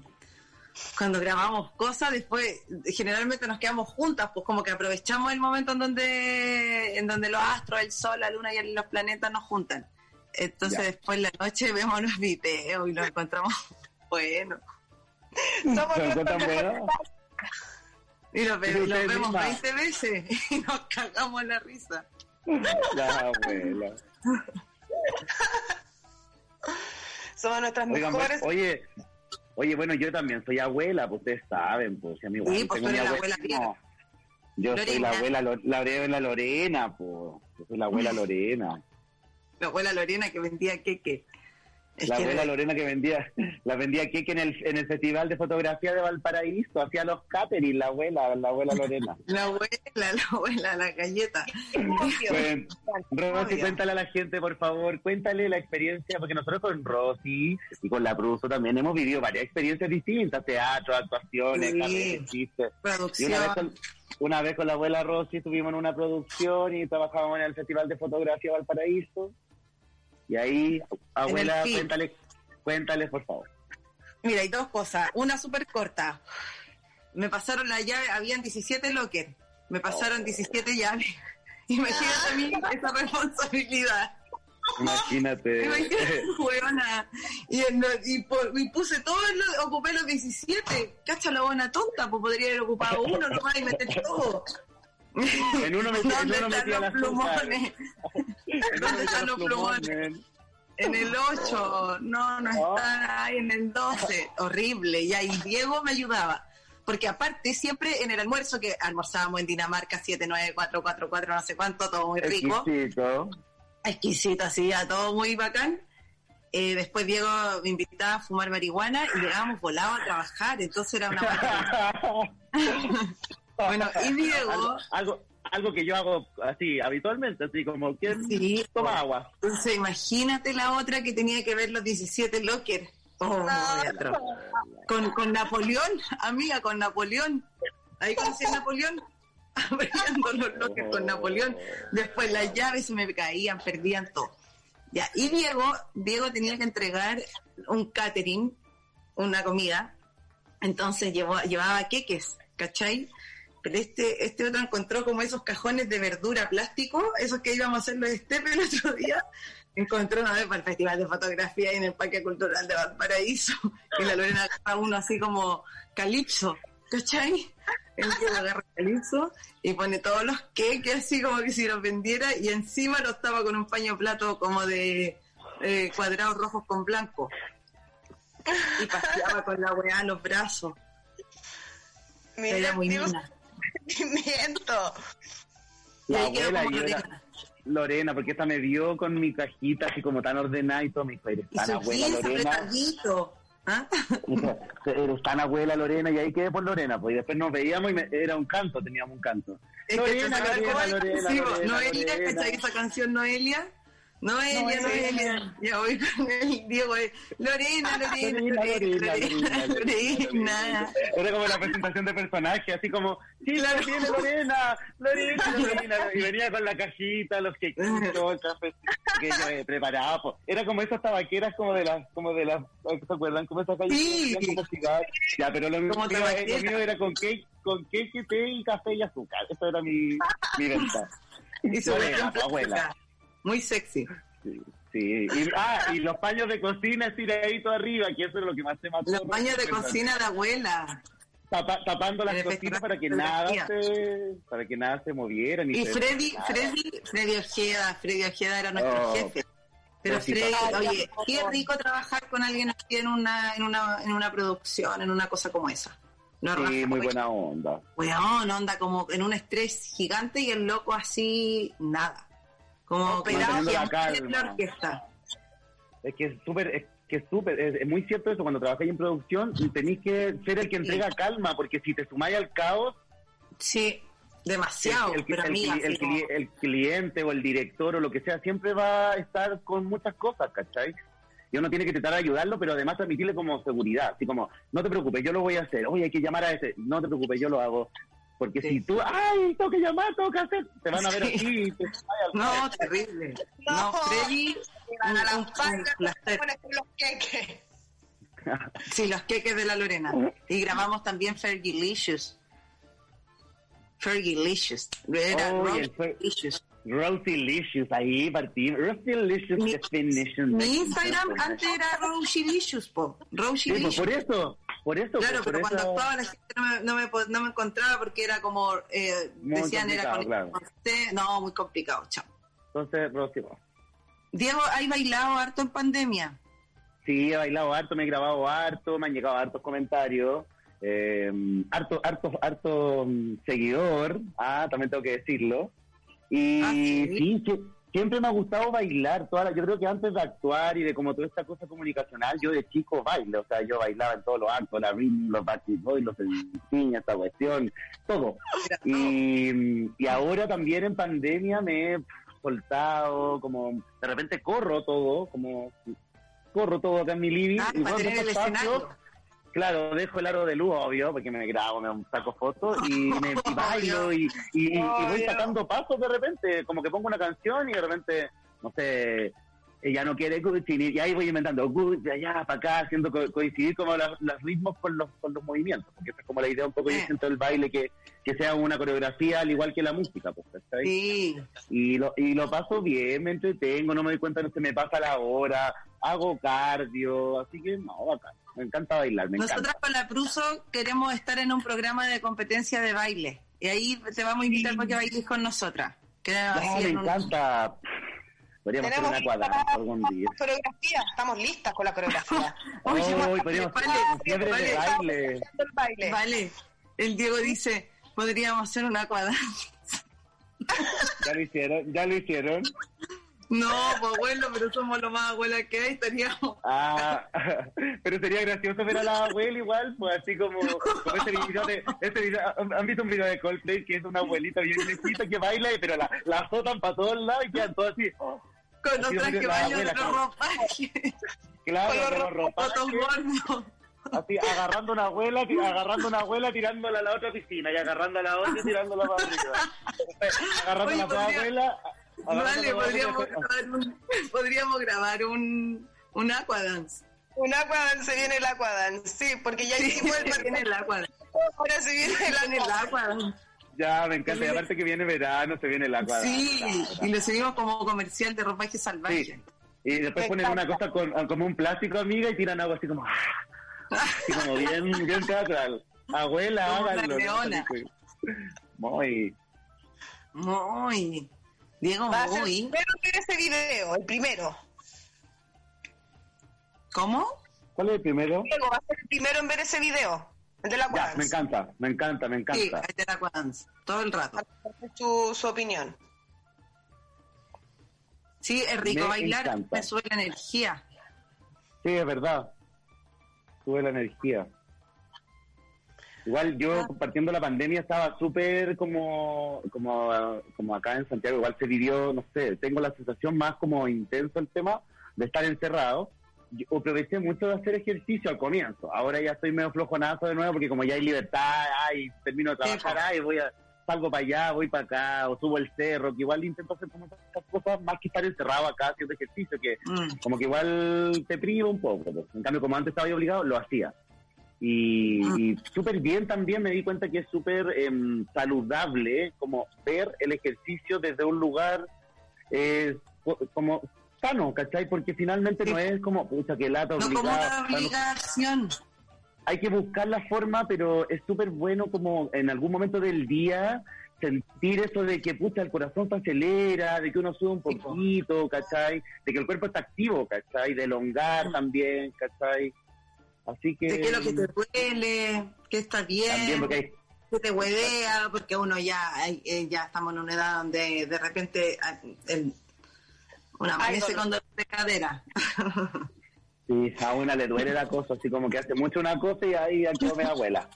cuando grabamos cosas, después generalmente nos quedamos juntas, pues como que aprovechamos el momento en donde, en donde los astros, el sol, la luna y los planetas nos juntan. Entonces Ya. después en la noche vemos los videos y los encontramos buenos. Somos ¿Fue nuestros tan mejores bueno? Y los, los vemos mismas. 20 veces y nos cagamos la risa. Las abuelas. Somos nuestras Oigan, pues, mejores. oye, oye, bueno, yo también soy abuela, pues ustedes saben, pues, si a mi Sí, pues, tengo mi la abuela. abuela no. Yo soy la abuela, Lo- la abuela Lorena, pues. Yo soy la abuela Lorena. La abuela Lorena que vendía queque. Es La que abuela Lorena que vendía, la vendía queque en el, en el Festival de Fotografía de Valparaíso, hacía los catering, la abuela, la abuela Lorena. La abuela, la abuela, la galleta. Cuen- Rosy, cuéntale a la gente, por favor, cuéntale la experiencia, porque nosotros con Rosy y con la Pruso también hemos vivido varias experiencias distintas, teatro, actuaciones, Sí. carreras, chistes. Y Producción. una vez, con, una vez con la abuela Rosy estuvimos en una producción y trabajábamos en el Festival de Fotografía Valparaíso. Y ahí, abuela, cuéntale, cuéntale, por favor. Mira, hay dos cosas. Una súper corta. Me pasaron la llave, habían 17 lockers. Me pasaron 17 llaves. Imagínate a mí esa responsabilidad. Imagínate. Imagínate, huevona. Y, en lo- y, por- y puse todo, lo- ocupé los 17. Cacha la buena tonta, pues podría haber ocupado uno nomás y meter todo. En uno metí- en ¿Dónde uno están metía los las plumones? ¿Dónde están los plumones? En el 8, no, no Oh. están ahí en el 12, horrible. Y ahí Diego me ayudaba. Porque aparte, siempre en el almuerzo, que almorzábamos en Dinamarca 79444, no sé cuánto, todo muy rico, Exquisito. exquisito, así, a todo muy bacán. Eh, después Diego me invitaba a fumar marihuana y llegábamos volados a trabajar, entonces era una Bueno, y Diego, algo, algo, algo que yo hago así, habitualmente, así como, ¿quién sí, toma agua? Entonces, imagínate la otra que tenía que ver los 17 lockers. Oh, muy atroz. Con, con Napoleón, amiga, con Napoleón. Ahí conocí a Napoleón, abriendo los bloques con Napoleón. Después las llaves se me caían, perdían todo. Ya, y Diego, Diego tenía que entregar un catering, una comida. Entonces llevó, llevaba queques, ¿cachai? Pero este, este otro encontró como esos cajones de verdura plástico, esos que íbamos a hacer los estepes el otro día. Encontró una vez para el Festival de Fotografía en el Parque Cultural de Valparaíso. Y la Lorena agarra uno así como calipso, ¿cachai? El que agarra calipso y pone todos los queques así como que si los vendiera y encima lo estaba con un paño plato como de eh, cuadrados rojos con blanco. Y paseaba con la weá en los brazos. Mira, Era muy linda. Sentimiento. La abuela, yo era- Lorena. Lorena, porque esta me vio con mi cajita así como tan ordenada y todo, me dijo, eres tan abuela Lorena. ¿Ah? Dijo, eres tan abuela Lorena y ahí quedé por Lorena, pues y después nos veíamos y me- era un canto, teníamos un canto. Es que Lorena, ¿sabes Lorena? Lorena, Lorena, Noelia, Lorena. ¿cachai esa canción Noelia? Noelia, no, Noelia, ya voy con el Diego. Ah, Lorena, Lorena, Lorena, Lorena, Era como la presentación de personaje, así como, sí, la tiene Lorena, Lorena, Lorena. Y venía con la cajita, los quequitos, café que yo preparaba. Era como esas tabaqueras como de las, como de las, ¿se acuerdan? Como esas calles sí. Ya, pero lo mío, eh, era con cake, con cake, té y café y azúcar. Eso era mi, mi venta. Abuela. Muy sexy. Sí, sí. Y, ah, y los paños de cocina estiradito arriba, que eso es lo que más se mató. Los baños de cocina de abuela. Tapa- tapando las cocinas para que nada se para que nada se moviera ni Y Freddy, nada. Freddy, Freddy Ojeda, Freddy Ojeda era nuestro Oh. jefe. Pero Freddy. Oye, qué rico trabajar con alguien así en una, en una, en una producción, en una cosa como esa. No sí, raja, muy buena onda Weón, onda como en un estrés gigante y el loco así, nada. Como Manteniendo la orquesta. es que es súper es que es súper es, es muy cierto eso cuando trabajáis en producción tenéis que ser el que entrega calma porque si te sumáis al caos Sí, demasiado, el, el- pero el- amiga, el- así como- el- el cliente o el director o lo que sea siempre va a estar con muchas cosas ¿cachai? y uno tiene que tratar de ayudarlo pero además transmitirle como seguridad así como no te preocupes yo lo voy a hacer. Oye hay que llamar a ese. No te preocupes yo lo hago porque Sí. si tú ay tengo que llamar tengo que hacer te van a ver Sí. así y te al- No, terrible. No, No. Freddy, Van a la los queques. Sí, los queques de la Lorena. Y grabamos también Fergilicious. Fergilicious. Era Oh, y Roast el Fer- Delicious. Rosylicious, ahí partimos. Rosylicious Mi- definition. Mi Instagram antes era Roshilicious, po. Sí, pues, por eso, por eso. Claro, por pero cuando eso- actuaba la gente no me, no me, no me encontraba porque era como, eh, decían, era con, complicado, con C. No, muy complicado, chao. Entonces, Rosy, Diego, ¿hay bailado harto en pandemia? sí, he bailado harto, me he grabado harto, me han llegado hartos comentarios. Eh, harto, harto, harto mm, seguidor, ah, también tengo que decirlo. Y Ah, sí. Siempre me ha gustado bailar. Toda la- yo creo que antes de actuar y de como toda esta cosa comunicacional, yo de chico bailo. O sea, yo bailaba en todos los actos, la rhythm, los Backstreet Boys, los piña, esta cuestión, todo. Y, y ahora también en pandemia me he soltado, como de repente corro todo, como corro todo acá en mi living. Ah, y para tener el escenario. Claro, dejo el aro de luz, obvio, porque me grabo, me saco fotos y, me, y bailo y, y- y voy sacando pasos de repente, como que pongo una canción y de repente, no sé, ella no quiere Gucci, y ahí voy inventando de allá para acá, haciendo co- coincidir como las- los ritmos con los, con los movimientos, porque esa es como la idea un poco, yo Eh. siento del baile, que, que sea una coreografía al igual que la música, pues, ¿cachai? Sí. y lo, y lo paso bien, me entretengo, no me doy cuenta, no se me pasa la hora, hago cardio, así que no, bacán. Me encanta bailar, me Nosotras encanta. con la Pruso queremos estar en un programa de competencia de baile. Y ahí te vamos a invitar para que bailes con nosotras. Así me en un- encanta. Podríamos hacer una cuadrada algún día. la coreografía, estamos listas con la coreografía. Oye, Hoy vale, podríamos vale, hacer un fiebre de vale. baile. El baile. Vale. El Diego dice, podríamos hacer una cuadrada. Ya lo hicieron, ya lo hicieron. No, pues bueno, pero somos lo más abuela que hay, estaríamos. Ah, pero sería gracioso ver a la abuela igual, pues así como, como ese video de, ese video, ¿han visto un video de Coldplay que es una abuelita bien viejita que baila, pero la, la azotan para todos lados y quedan todos así, oh, Con baño de abuela, los claro. ropajes. Claro, Con los ropajes, así agarrando una abuela, agarrando una abuela, tirándola a la otra piscina y agarrando a la otra tirándola para arriba. Agarrando Oye, a la otra podría- abuela. Vale, podríamos grabar un, podríamos grabar un, un aquadance. Un aquadance, se viene el aquadance, sí, porque ya hicimos el Viene el aquadance. ahora se viene el Viene el aquadance. aquadance. Ya, me encanta. Y aparte que viene verano, se viene el agua. Sí, y lo seguimos como comercial de ropaje salvaje. Sí. Y después ponen una cosa con, como un plástico, amiga, y tiran agua así como... ¡ah! Así como bien, bien teatral. Abuela, háganlo. Muy... Muy. Diego, Va a ser el muy. primero ver ese video, el primero. ¿Cómo? ¿Cuál es el primero? Diego va a ser el primero en ver ese video, el del Ya, aquadance. me encanta, me encanta, me Sí, encanta. ahí te la aquadance. Todo el rato. Su, su opinión. Sí, es rico Me bailar, encanta. me sube la energía. Sí, es verdad. Sube la energía. Igual yo, Ah. compartiendo la pandemia, estaba súper como, como, como acá en Santiago. Igual se vivió, no sé, tengo la sensación más como intenso el tema de estar encerrado. Yo aproveché mucho de hacer ejercicio al comienzo. Ahora ya estoy medio flojonazo de nuevo porque como ya hay libertad, ay, termino de trabajar, ay, voy a, salgo para allá, voy para acá, o subo el cerro, que igual intento hacer como estas cosas más que estar encerrado acá haciendo ejercicio, que Mm. como que igual te priva un poco. pues. En cambio, como antes estaba yo obligado, lo hacía. Y, Mm. y súper bien también me di cuenta que es súper em, saludable como ver el ejercicio desde un lugar eh, co- como sano, ¿cachai? Porque finalmente Sí. no es como, pucha, que lata No como obligada. una obligación. Hay que buscar la forma, pero es súper bueno como en algún momento del día sentir eso de que, pucha, el corazón se acelera, de que uno sube un poquito, ¿cachai? De que el cuerpo está activo, ¿cachai? De elongar también, ¿cachai? Así que... De qué es lo que te duele, que está bien, También porque hay... que te huevea, porque uno ya eh, ya estamos en una edad donde de repente ah, el, una amanece con dolor de cadera. Sí, a una le duele la cosa, así como que hace mucho una cosa y ahí aquí mi abuela.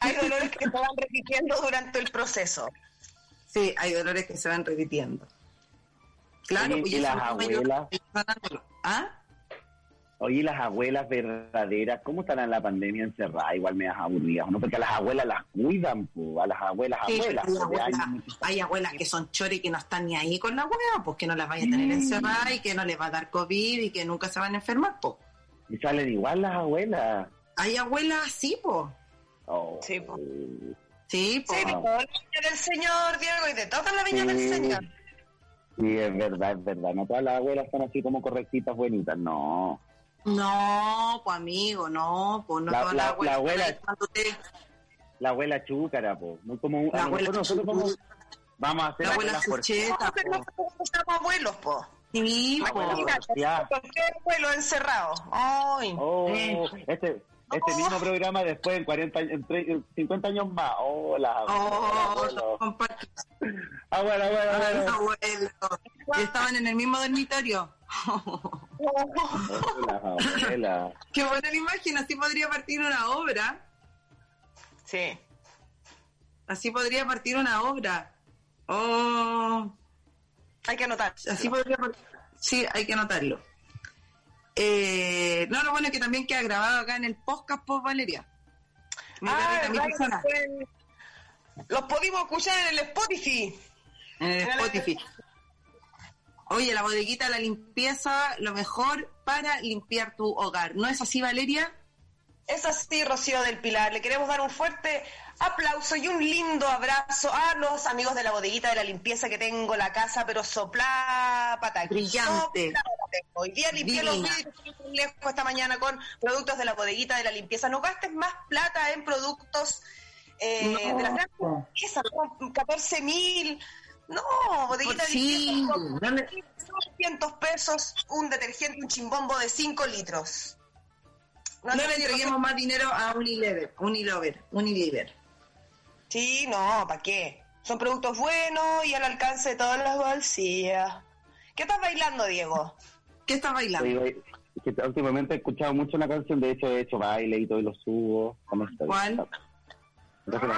Hay dolores que se van repitiendo durante el proceso. Sí, hay dolores que se van repitiendo. Claro, pues y eso las abuelas. ¿Ah? Oye, las abuelas verdaderas, ¿cómo estarán en la pandemia encerradas? Igual me das aburridas, ¿no? Porque a las abuelas las cuidan, po, a las abuelas Sí, abuelas. hay, hay abuelas que son chores que no están ni ahí con la hueá, pues que no las vaya a tener encerradas y que no les va a dar COVID y que nunca se van a enfermar, pues. Y salen igual las abuelas. Hay abuelas así, pues. Oh. Sí, po. Sí, pues. Sí, de toda la viña del Señor, Diego, y de toda la viña del Sí. Señor. Sí, es verdad, es verdad. No todas las abuelas son así como correctitas, buenitas, no. No, pues amigo, no, pues no La- la- las abuelas la abuela- La abuela chúcara, po. Muy como... La abuela nosotros vamos, vamos a hacer La abuela chucheta, somos abuelos, po. Sí, pues. Cualquier abuelo encerrado. Ay. Oh, Eh. este, este Oh. mismo programa después en 40 años, en tre- en 50 años más. Oh, las Oh, abuelas. los compadres, Abuela, abuela, los abuela. abuelos. Y estaban en el mismo dormitorio. Oh. Qué buena la imagen, así podría partir una obra. Sí. Así podría partir una obra. Oh, Hay que anotar. así podría partir. Sí, hay que anotarlo. Eh, no, lo bueno es que también queda grabado acá en el podcast post Valeria. Mi Ah, mi pues, Los pudimos escuchar en el Spotify. en el Spotify. Oye, la bodeguita de la limpieza, lo mejor para limpiar tu hogar. ¿No es así, Valeria? Es así, Rocío del Pilar. Le queremos dar un fuerte aplauso y un lindo abrazo a los amigos de la bodeguita de la limpieza que tengo la casa, pero soplá pata. Brillante. Hoy día limpié los vidrios lejos esta mañana con productos de la bodeguita de la limpieza. No gastes más plata en productos eh, No. de las grandes ¿no? 14 mil. No, bodeguita de Sí, 200 pesos un detergente, un chimbombo de 5 litros. No le entreguemos más dinero a Unilever, Unilover, Unilever. Sí, no, ¿para qué? Son productos buenos y al alcance de todas las bolsillas. ¿Qué estás bailando, Diego? ¿Qué estás bailando? Que últimamente he escuchado mucho una canción, de hecho he hecho baile y todo y lo subo. ¿Cómo está? ¿Cuál? Déjala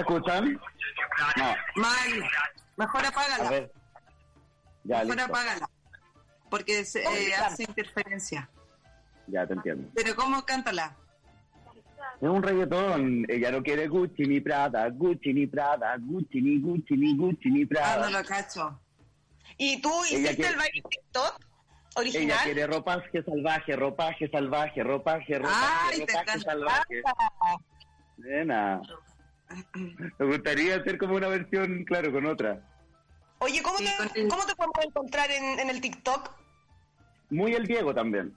escuchan? No, Mal. Mejor a apágala. ver. Ya, Mejor listo. apágala. Porque se- ¿Cómo eh, hace interferencia. Ya te entiendo. Pero ¿cómo cántala? Es un reggaetón. Ella no quiere Gucci ni Prada, Gucci ni Prada, Gucci ni Gucci ni Gucci ni Ah, Prada. no lo cacho. ¿Y tú Ella hiciste quiere- el baile TikTok Ella original? quiere ropaje salvaje, ropaje salvaje, ropaje, ropaje, Ay, te ropaje encanta. salvaje. Nena. Me gustaría hacer como una versión, claro, con otra. Oye, ¿cómo, Sí, te, ¿cómo te podemos encontrar en, en el TikTok? Muy el Diego también.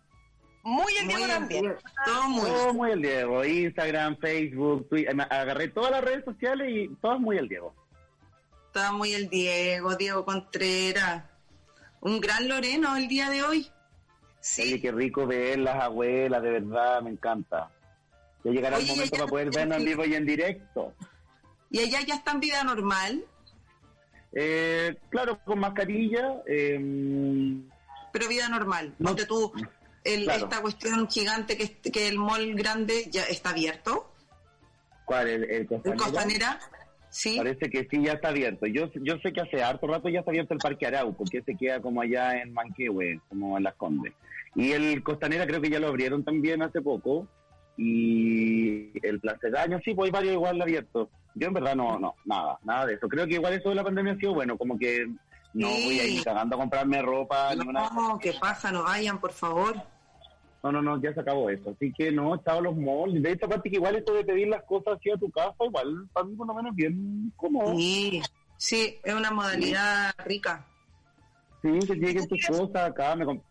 Muy el Muy Diego también. Todo muy Todo muy el Diego. Instagram, Facebook, Twitter. Agarré todas las redes sociales y todas muy el Diego. Está muy el Diego, Diego Contreras. Un gran Loreno el día de hoy. Oye, Sí. qué rico ver las abuelas, de verdad, me encanta. Ya llegará Oye, el momento para poder vernos en vivo y en directo. Y allá ya está en vida normal, Eh, claro, con mascarilla. eh, pero vida normal. No. Ponte tú, el- Claro. esta cuestión gigante que, que el mall grande ya está abierto. ¿Cuál? ¿El, el El Costanera? Costanera, sí. Parece que sí, ya está abierto. Yo, yo sé que hace harto rato ya está abierto el Parque Arauco, que se queda como allá en Manquehue, como en Las Condes. Y el Costanera creo que ya lo abrieron también hace poco. Y el Placedaño, sí, pues hay varios igual abiertos. Yo en verdad no, no, nada, nada de eso. Creo que igual eso de la pandemia ha sido bueno, como que no Sí. voy a ir cagando a comprarme ropa, ni una... No, que paja, no vayan, por favor. No, no, no, ya se acabó eso. Así que no, estaban los malls. De hecho, aparte que igual esto de pedir las cosas así a tu casa, igual para mí por lo menos bien cómodo. Sí, sí, es una modalidad rica. Sí, que lleguen tus cosas acá. Me comp-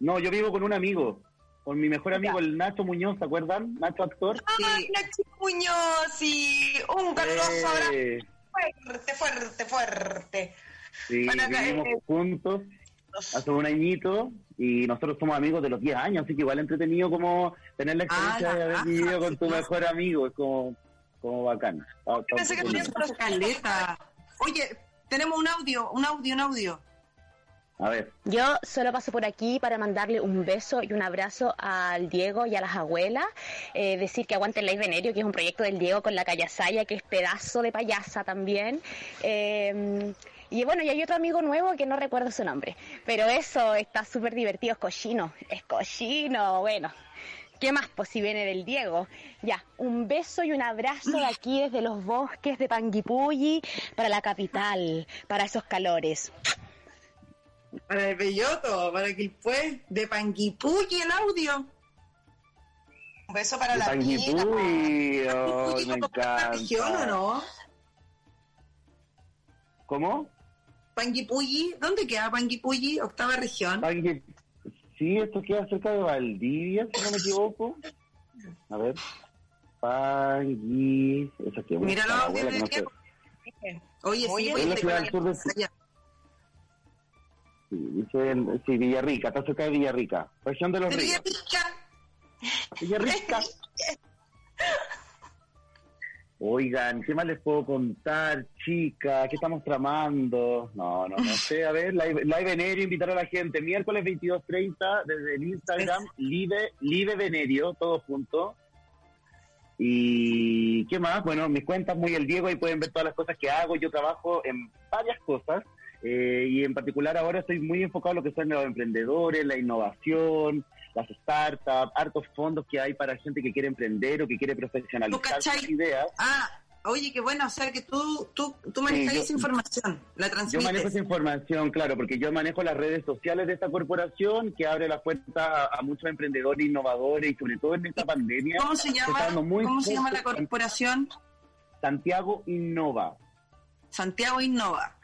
no, yo vivo con un amigo, con mi mejor amigo, el Nacho Muñoz, ¿se acuerdan? Nacho actor. Ay, Nacho Muñoz y un caluroso abrazo Eh, fuerte, fuerte, fuerte. sí, vivimos eh, juntos hace un añito y nosotros somos amigos de los 10 años, así que igual entretenido como tener la experiencia Ah, de haber vivido con tu mejor amigo, es como, como bacán. Pensé que tenías- Caleta. Oye, tenemos un audio, un audio, un audio. A ver, Yo solo paso por aquí para mandarle un beso y un abrazo al Diego y a las abuelas. Eh, decir que aguanten Live Venerio, que es un proyecto del Diego con la Cayasaya, que es pedazo de payasa también. Eh, y bueno, y hay otro amigo nuevo que no recuerdo su nombre. Pero eso está súper divertido, es cochino. Es cochino, bueno. ¿Qué más? Pues si viene del Diego. Ya, un beso y un abrazo de aquí desde los bosques de Panguipulli para la capital, para esos calores. Para el belloto, para que pues de Panguipulli el audio. Un beso para de la. Panguipulli, oh, me región, ¿o no? ¿Cómo? Panguipulli, ¿dónde queda Panguipulli? Octava región. Pangui- Sí, esto queda cerca de Valdivia, si no me equivoco. A ver. Pangui... Esa que Mira la abuela que no sé. Oye, Oye, sí, es la ciudad del sur de- allá. Sí, dice sí, Villarrica, está cerca de Villarrica. Región de los Ríos. rica. Villarrica. Oigan, ¿qué más les puedo contar, chicas? ¿Qué estamos tramando? No, no, no sé. A ver, live, live Venerio, invitar a la gente. Miércoles 22.30 desde el Instagram, Live, Live Venerio, todos juntos. Y ¿qué más? Bueno, mis cuentas muy el Diego, ahí pueden ver todas las cosas que hago. Yo trabajo en varias cosas. Eh, y en particular ahora estoy muy enfocado en lo que son los emprendedores, la innovación, las startups, hartos fondos que hay para gente que quiere emprender o que quiere profesionalizar sus ideas. Ah, oye, qué bueno, o sea que tú, tú, tú manejas Sí, yo- esa información, la Yo manejo transmites. esa información, claro, porque yo manejo las redes sociales de esta corporación que abre la puerta a, a muchos emprendedores, innovadores y sobre todo en esta pandemia. ¿Cómo se llama? ¿Cómo se llama la corporación? Santiago Innova. Santiago Innova.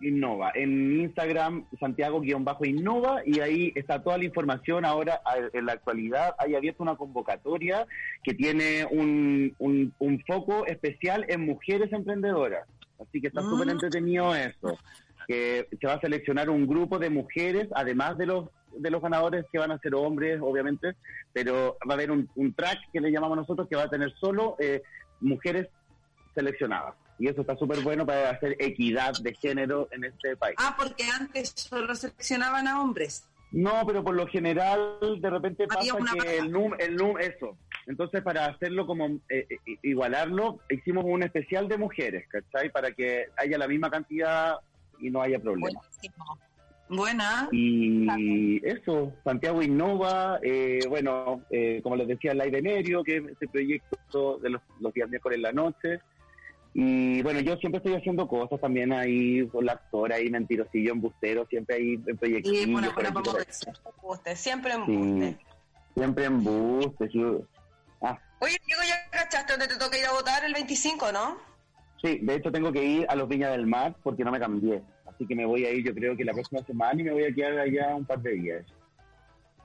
Innova. En Instagram, Santiago-Innova, y ahí está toda la información. Ahora, en la actualidad, hay abierto una convocatoria que tiene un, un, un foco especial en mujeres emprendedoras. Así que está Mm. súper entretenido eso. Que se va a seleccionar un grupo de mujeres, además de los de los ganadores que van a ser hombres, obviamente, pero va a haber un, un track que le llamamos nosotros que va a tener solo eh, mujeres seleccionadas. Y eso está súper bueno para hacer equidad de género en este país. Ah, porque antes solo seleccionaban a hombres. No, pero por lo general de repente Había pasa que el num, el num, eso. Entonces para hacerlo como eh, eh, igualarlo, hicimos un especial de mujeres, ¿cachai? Para que haya la misma cantidad y no haya problema. Buenísimo. Buena. Y eso, Santiago Innova, eh, bueno, eh, como les decía, el aire medio, que es este proyecto de los, los días miércoles en la noche. Y bueno, yo siempre estoy haciendo cosas también ahí, con la actora ahí, mentirosillo, embustero, siempre ahí en proyectos. Sí, bueno, bueno. Embuste, siempre en Sí, embuste. siempre embuste. sí. Ah, Oye, Diego, ya cachaste dónde te toca ir a votar el 25, ¿no? sí, de hecho tengo que ir a los Viñas del Mar porque no me cambié. Así que me voy a ir yo creo que la próxima semana y me voy a quedar allá un par de días.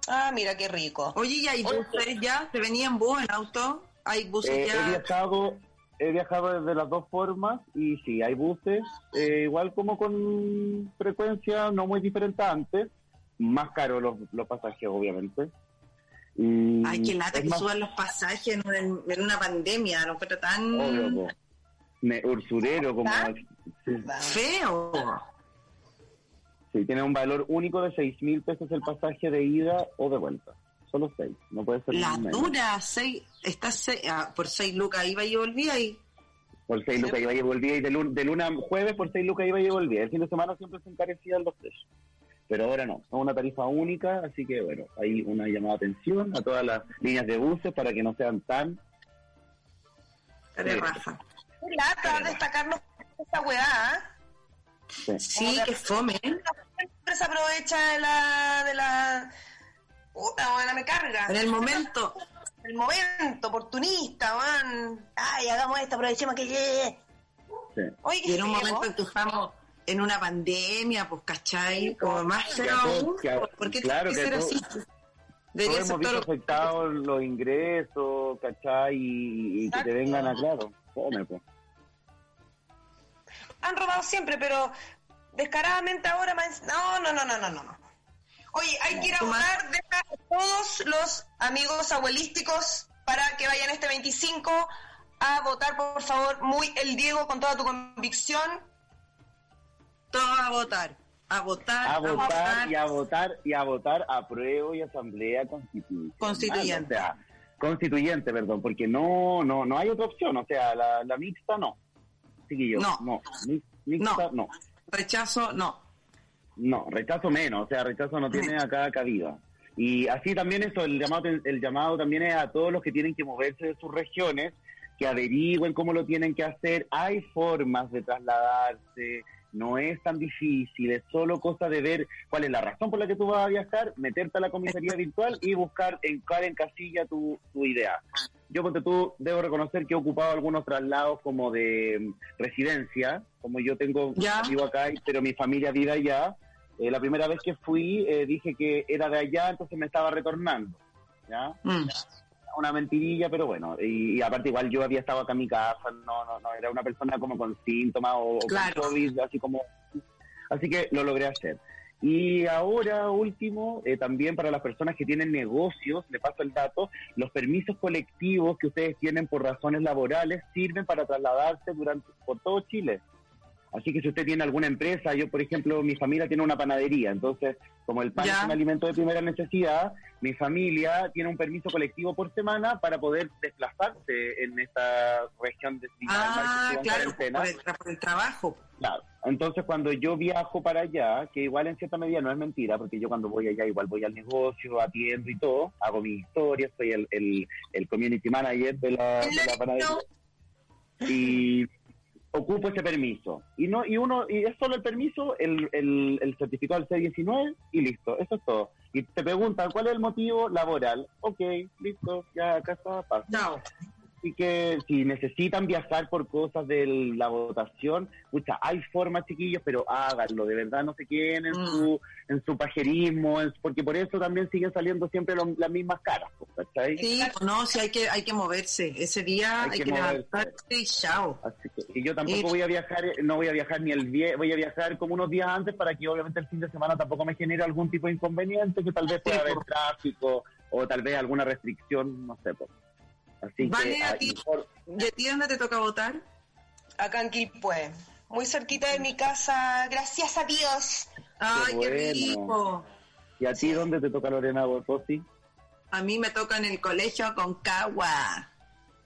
Ah, mira qué rico. Oye, ¿y hay buses ya? ¿Te venía en bus, en auto? ¿Hay buses Eh, he ya? viajado he viajado de las dos formas y sí, hay buses, eh, igual como con frecuencia no muy diferente a antes, más caros los, los pasajes obviamente. Y Ay, qué lata que más suban los pasajes en, en- en una pandemia. Lo encuentro tan obvio. Me- ursurero, como ¿Ah? sí, feo. sí, tiene un valor único de seis mil pesos el pasaje de ida o de vuelta. Solo seis, no puede ser La menos. dura, seis, está seis, ah, por seis lucas iba y volvía y Por seis lucas iba y volvía y de, lun- de luna a jueves por seis lucas iba y volvía. El fin de semana siempre se encarecían los precios. Pero ahora no, es una tarifa única, así que bueno, hay una llamada de atención a todas las líneas de buses para que no sean tan... de lata destacarnos esta weá, ¿ah? sí. Sí, que fome. Siempre se aprovecha de la... De la... Puta, buena, me carga. En el momento, El momento, oportunista, man. Ay, hagamos esto, aprovechemos que llegue. sí. Oye, y en un momento en que estamos en una pandemia, pues, ¿cachai? Como más a- ¿Por qué claro, tiene que que ser así? Debería ser hemos todo afectados los ingresos, ¿cachai? Y, y que te vengan a claro. Fome, pues. Han robado siempre, pero descaradamente ahora más... No, no, no, no, no, no. No. Oye, hay que ir a votar. Deja a todos los amigos abuelísticos para que vayan este 25 a votar, por favor, muy el Diego con toda tu convicción. Todo a votar. A votar, A votar y a votar y a votar a prueba y asamblea constituyente. Constituyente. O sea, constituyente, perdón, porque no no no hay otra opción, o sea, la, la mixta no. Chiquillos, No. no. Mi- Mixta no. Rechazo, no. No, rechazo menos, o sea, rechazo no tiene acá cabida. Y así también eso, el llamado, el llamado también es a todos los que tienen que moverse de sus regiones, que averigüen cómo lo tienen que hacer. Hay formas de trasladarse, no es tan difícil, es solo cosa de ver cuál es la razón por la que tú vas a viajar, meterte a la comisaría virtual y buscar en cada en casilla tu, tu idea. Yo, ponte tú, debo reconocer que he ocupado algunos traslados como de mm, residencia, como yo tengo, Ya. vivo acá, pero mi familia vive allá. Eh, la primera vez que fui, eh, dije que era de allá, entonces me estaba retornando. ¿ya? Mm. Una mentirilla, pero bueno. Y, y aparte, igual yo había estado acá en mi casa, no, no, no, era una persona como con síntomas o, Claro. con COVID, así como. Así que lo logré hacer. Y ahora, último, eh, también para las personas que tienen negocios, le paso el dato, los permisos colectivos que ustedes tienen por razones laborales sirven para trasladarse durante por todo Chile. Así que si usted tiene alguna empresa, yo por ejemplo, mi familia tiene una panadería, entonces como el pan Ya. es un alimento de primera necesidad, mi familia tiene un permiso colectivo por semana para poder desplazarse en esta región de Ah, claro, por el, por el trabajo. Claro. Entonces, cuando yo viajo para allá, que igual en cierta medida no es mentira, porque yo cuando voy allá igual voy al negocio, atiendo y todo, hago mis historias, soy el, el, el community manager de la, de la panadería. Y ocupo ese permiso. Y no y uno y es solo el permiso, el, el, el certificado del C19 y listo. Eso es todo. Y te preguntan cuál es el motivo laboral. Ok, listo, ya acá está, pasa. Así que si necesitan viajar por cosas de la votación, pucha, hay formas, chiquillos, pero háganlo, de verdad no se queden en Mm. su en su pajerismo, en- porque por eso también siguen saliendo siempre lo- las mismas caras, pues, ¿cachai? Sí, pues no, sí hay que, hay que moverse. Ese día Hay hay, que que, levantarse y chao. Así que y yo tampoco Y- voy a viajar, no voy a viajar ni el vie voy a viajar como unos días antes para que obviamente el fin de semana tampoco me genere algún tipo de inconveniente, que tal vez pueda haber pues. tráfico o tal vez alguna restricción, no sé. Pues. Así Vale, que a ti- ¿Y a ti dónde te toca votar? Acá en Quilpué. Muy cerquita de mi casa, gracias a Dios. Ay, qué, bueno. rico. ¿Y a ti dónde te toca Lorena Bortosi? A mí me toca en el colegio con Cagua.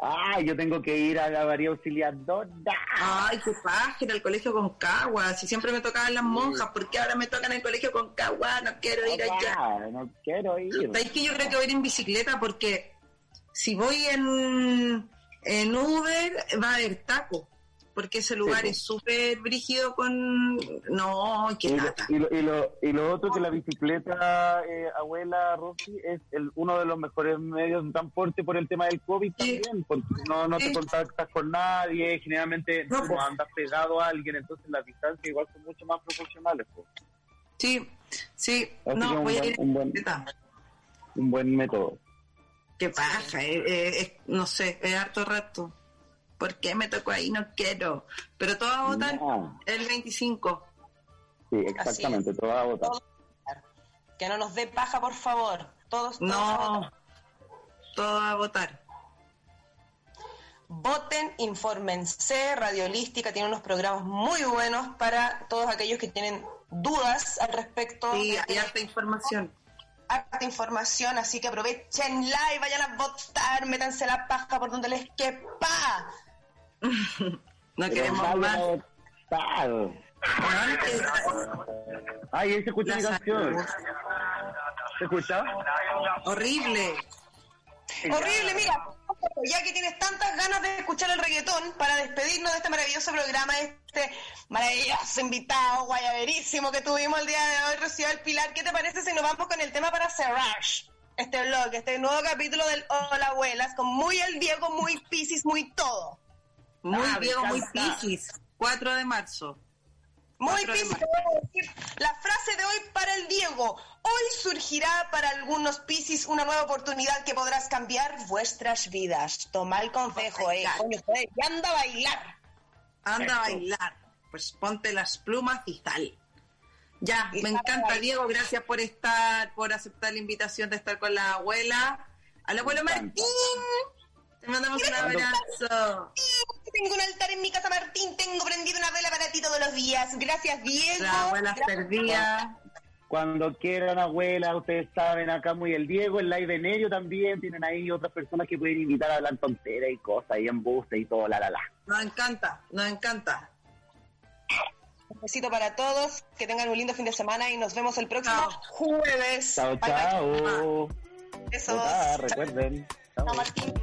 Ay, yo tengo que ir a la María Auxiliadora. Ay, qué página, el colegio con Cagua. Si siempre me tocaban las monjas, ¿por qué ahora me tocan el colegio con Cagua? No quiero ir allá. Ah, no quiero ir. Es que yo creo que voy a ir en bicicleta porque si voy en, en Uber va a haber taco. Porque ese lugar Sí, es súper brígido con... No, qué Y lo, y, lo, y, lo, y lo otro que la bicicleta, eh, abuela Rosy, es el, uno de los mejores medios de transporte por el tema del COVID Sí. también, porque no, no Sí. te contactas con nadie, generalmente No, pues. andas pegado a alguien, entonces las distancias igual son mucho más proporcionales. pues. Sí, sí. Así No, voy a ir un en buen-. Un buen método. Qué paja, eh, eh, es- no sé, es harto rato. ¿Por qué me tocó ahí? No quiero. Pero todos a votar No. el 25. Sí, exactamente, todo va a votar. Todos Que no nos dé paja, por favor. Todos, todos a No, votar. todos a votar. Voten, infórmense. Radio Holística tiene unos programas muy buenos para todos aquellos que tienen dudas al respecto. Sí, de hay harta información. Harta información, así que aprovechenla y vayan a votar, métanse la paja por donde les quepa. No queremos más. Ay, ahí se escucha mi La canción. salud. ¿Se escucha? Horrible. Horrible, mira, ya que tienes tantas ganas de escuchar el reggaetón para despedirnos de este maravilloso programa, este maravilloso invitado guayaberísimo que tuvimos el día de hoy, Rocío del Pilar, ¿qué te parece si nos vamos con el tema para cerrar este blog, este nuevo capítulo del Hola Abuelas, con muy el Diego, muy Piscis, muy todo? Muy Ah, Diego, muy. Piscis. 4 de marzo. Muy a decir la frase de hoy para el Diego. Hoy surgirá para algunos Piscis una nueva oportunidad que podrás cambiar vuestras vidas. Toma el consejo, eh. Coño, joder, y anda a bailar. Anda a bailar. Pues ponte las plumas y tal. Ya, Y me sal a encanta. Diego. Gracias por estar, por aceptar la invitación de estar con la abuela. Al abuelo Me encanta. Martín. Te mandamos un abrazo. Tengo un altar en mi casa, Martín. Tengo prendido una vela para ti todos los días. Gracias, Diego. La abuela perdida. Cuando quieran, abuela, ustedes saben, acá muy el Diego, el live de Nerio también, tienen ahí otras personas que pueden invitar a hablar tonteras y cosas, y embuste y todo, la, la, la. Nos encanta, nos encanta. Un besito para todos. Que tengan un lindo fin de semana y nos vemos el próximo Chao. jueves. Chao, Bye, bye. chao. Besos. Votar, recuerden. Chao, Chao. Martín.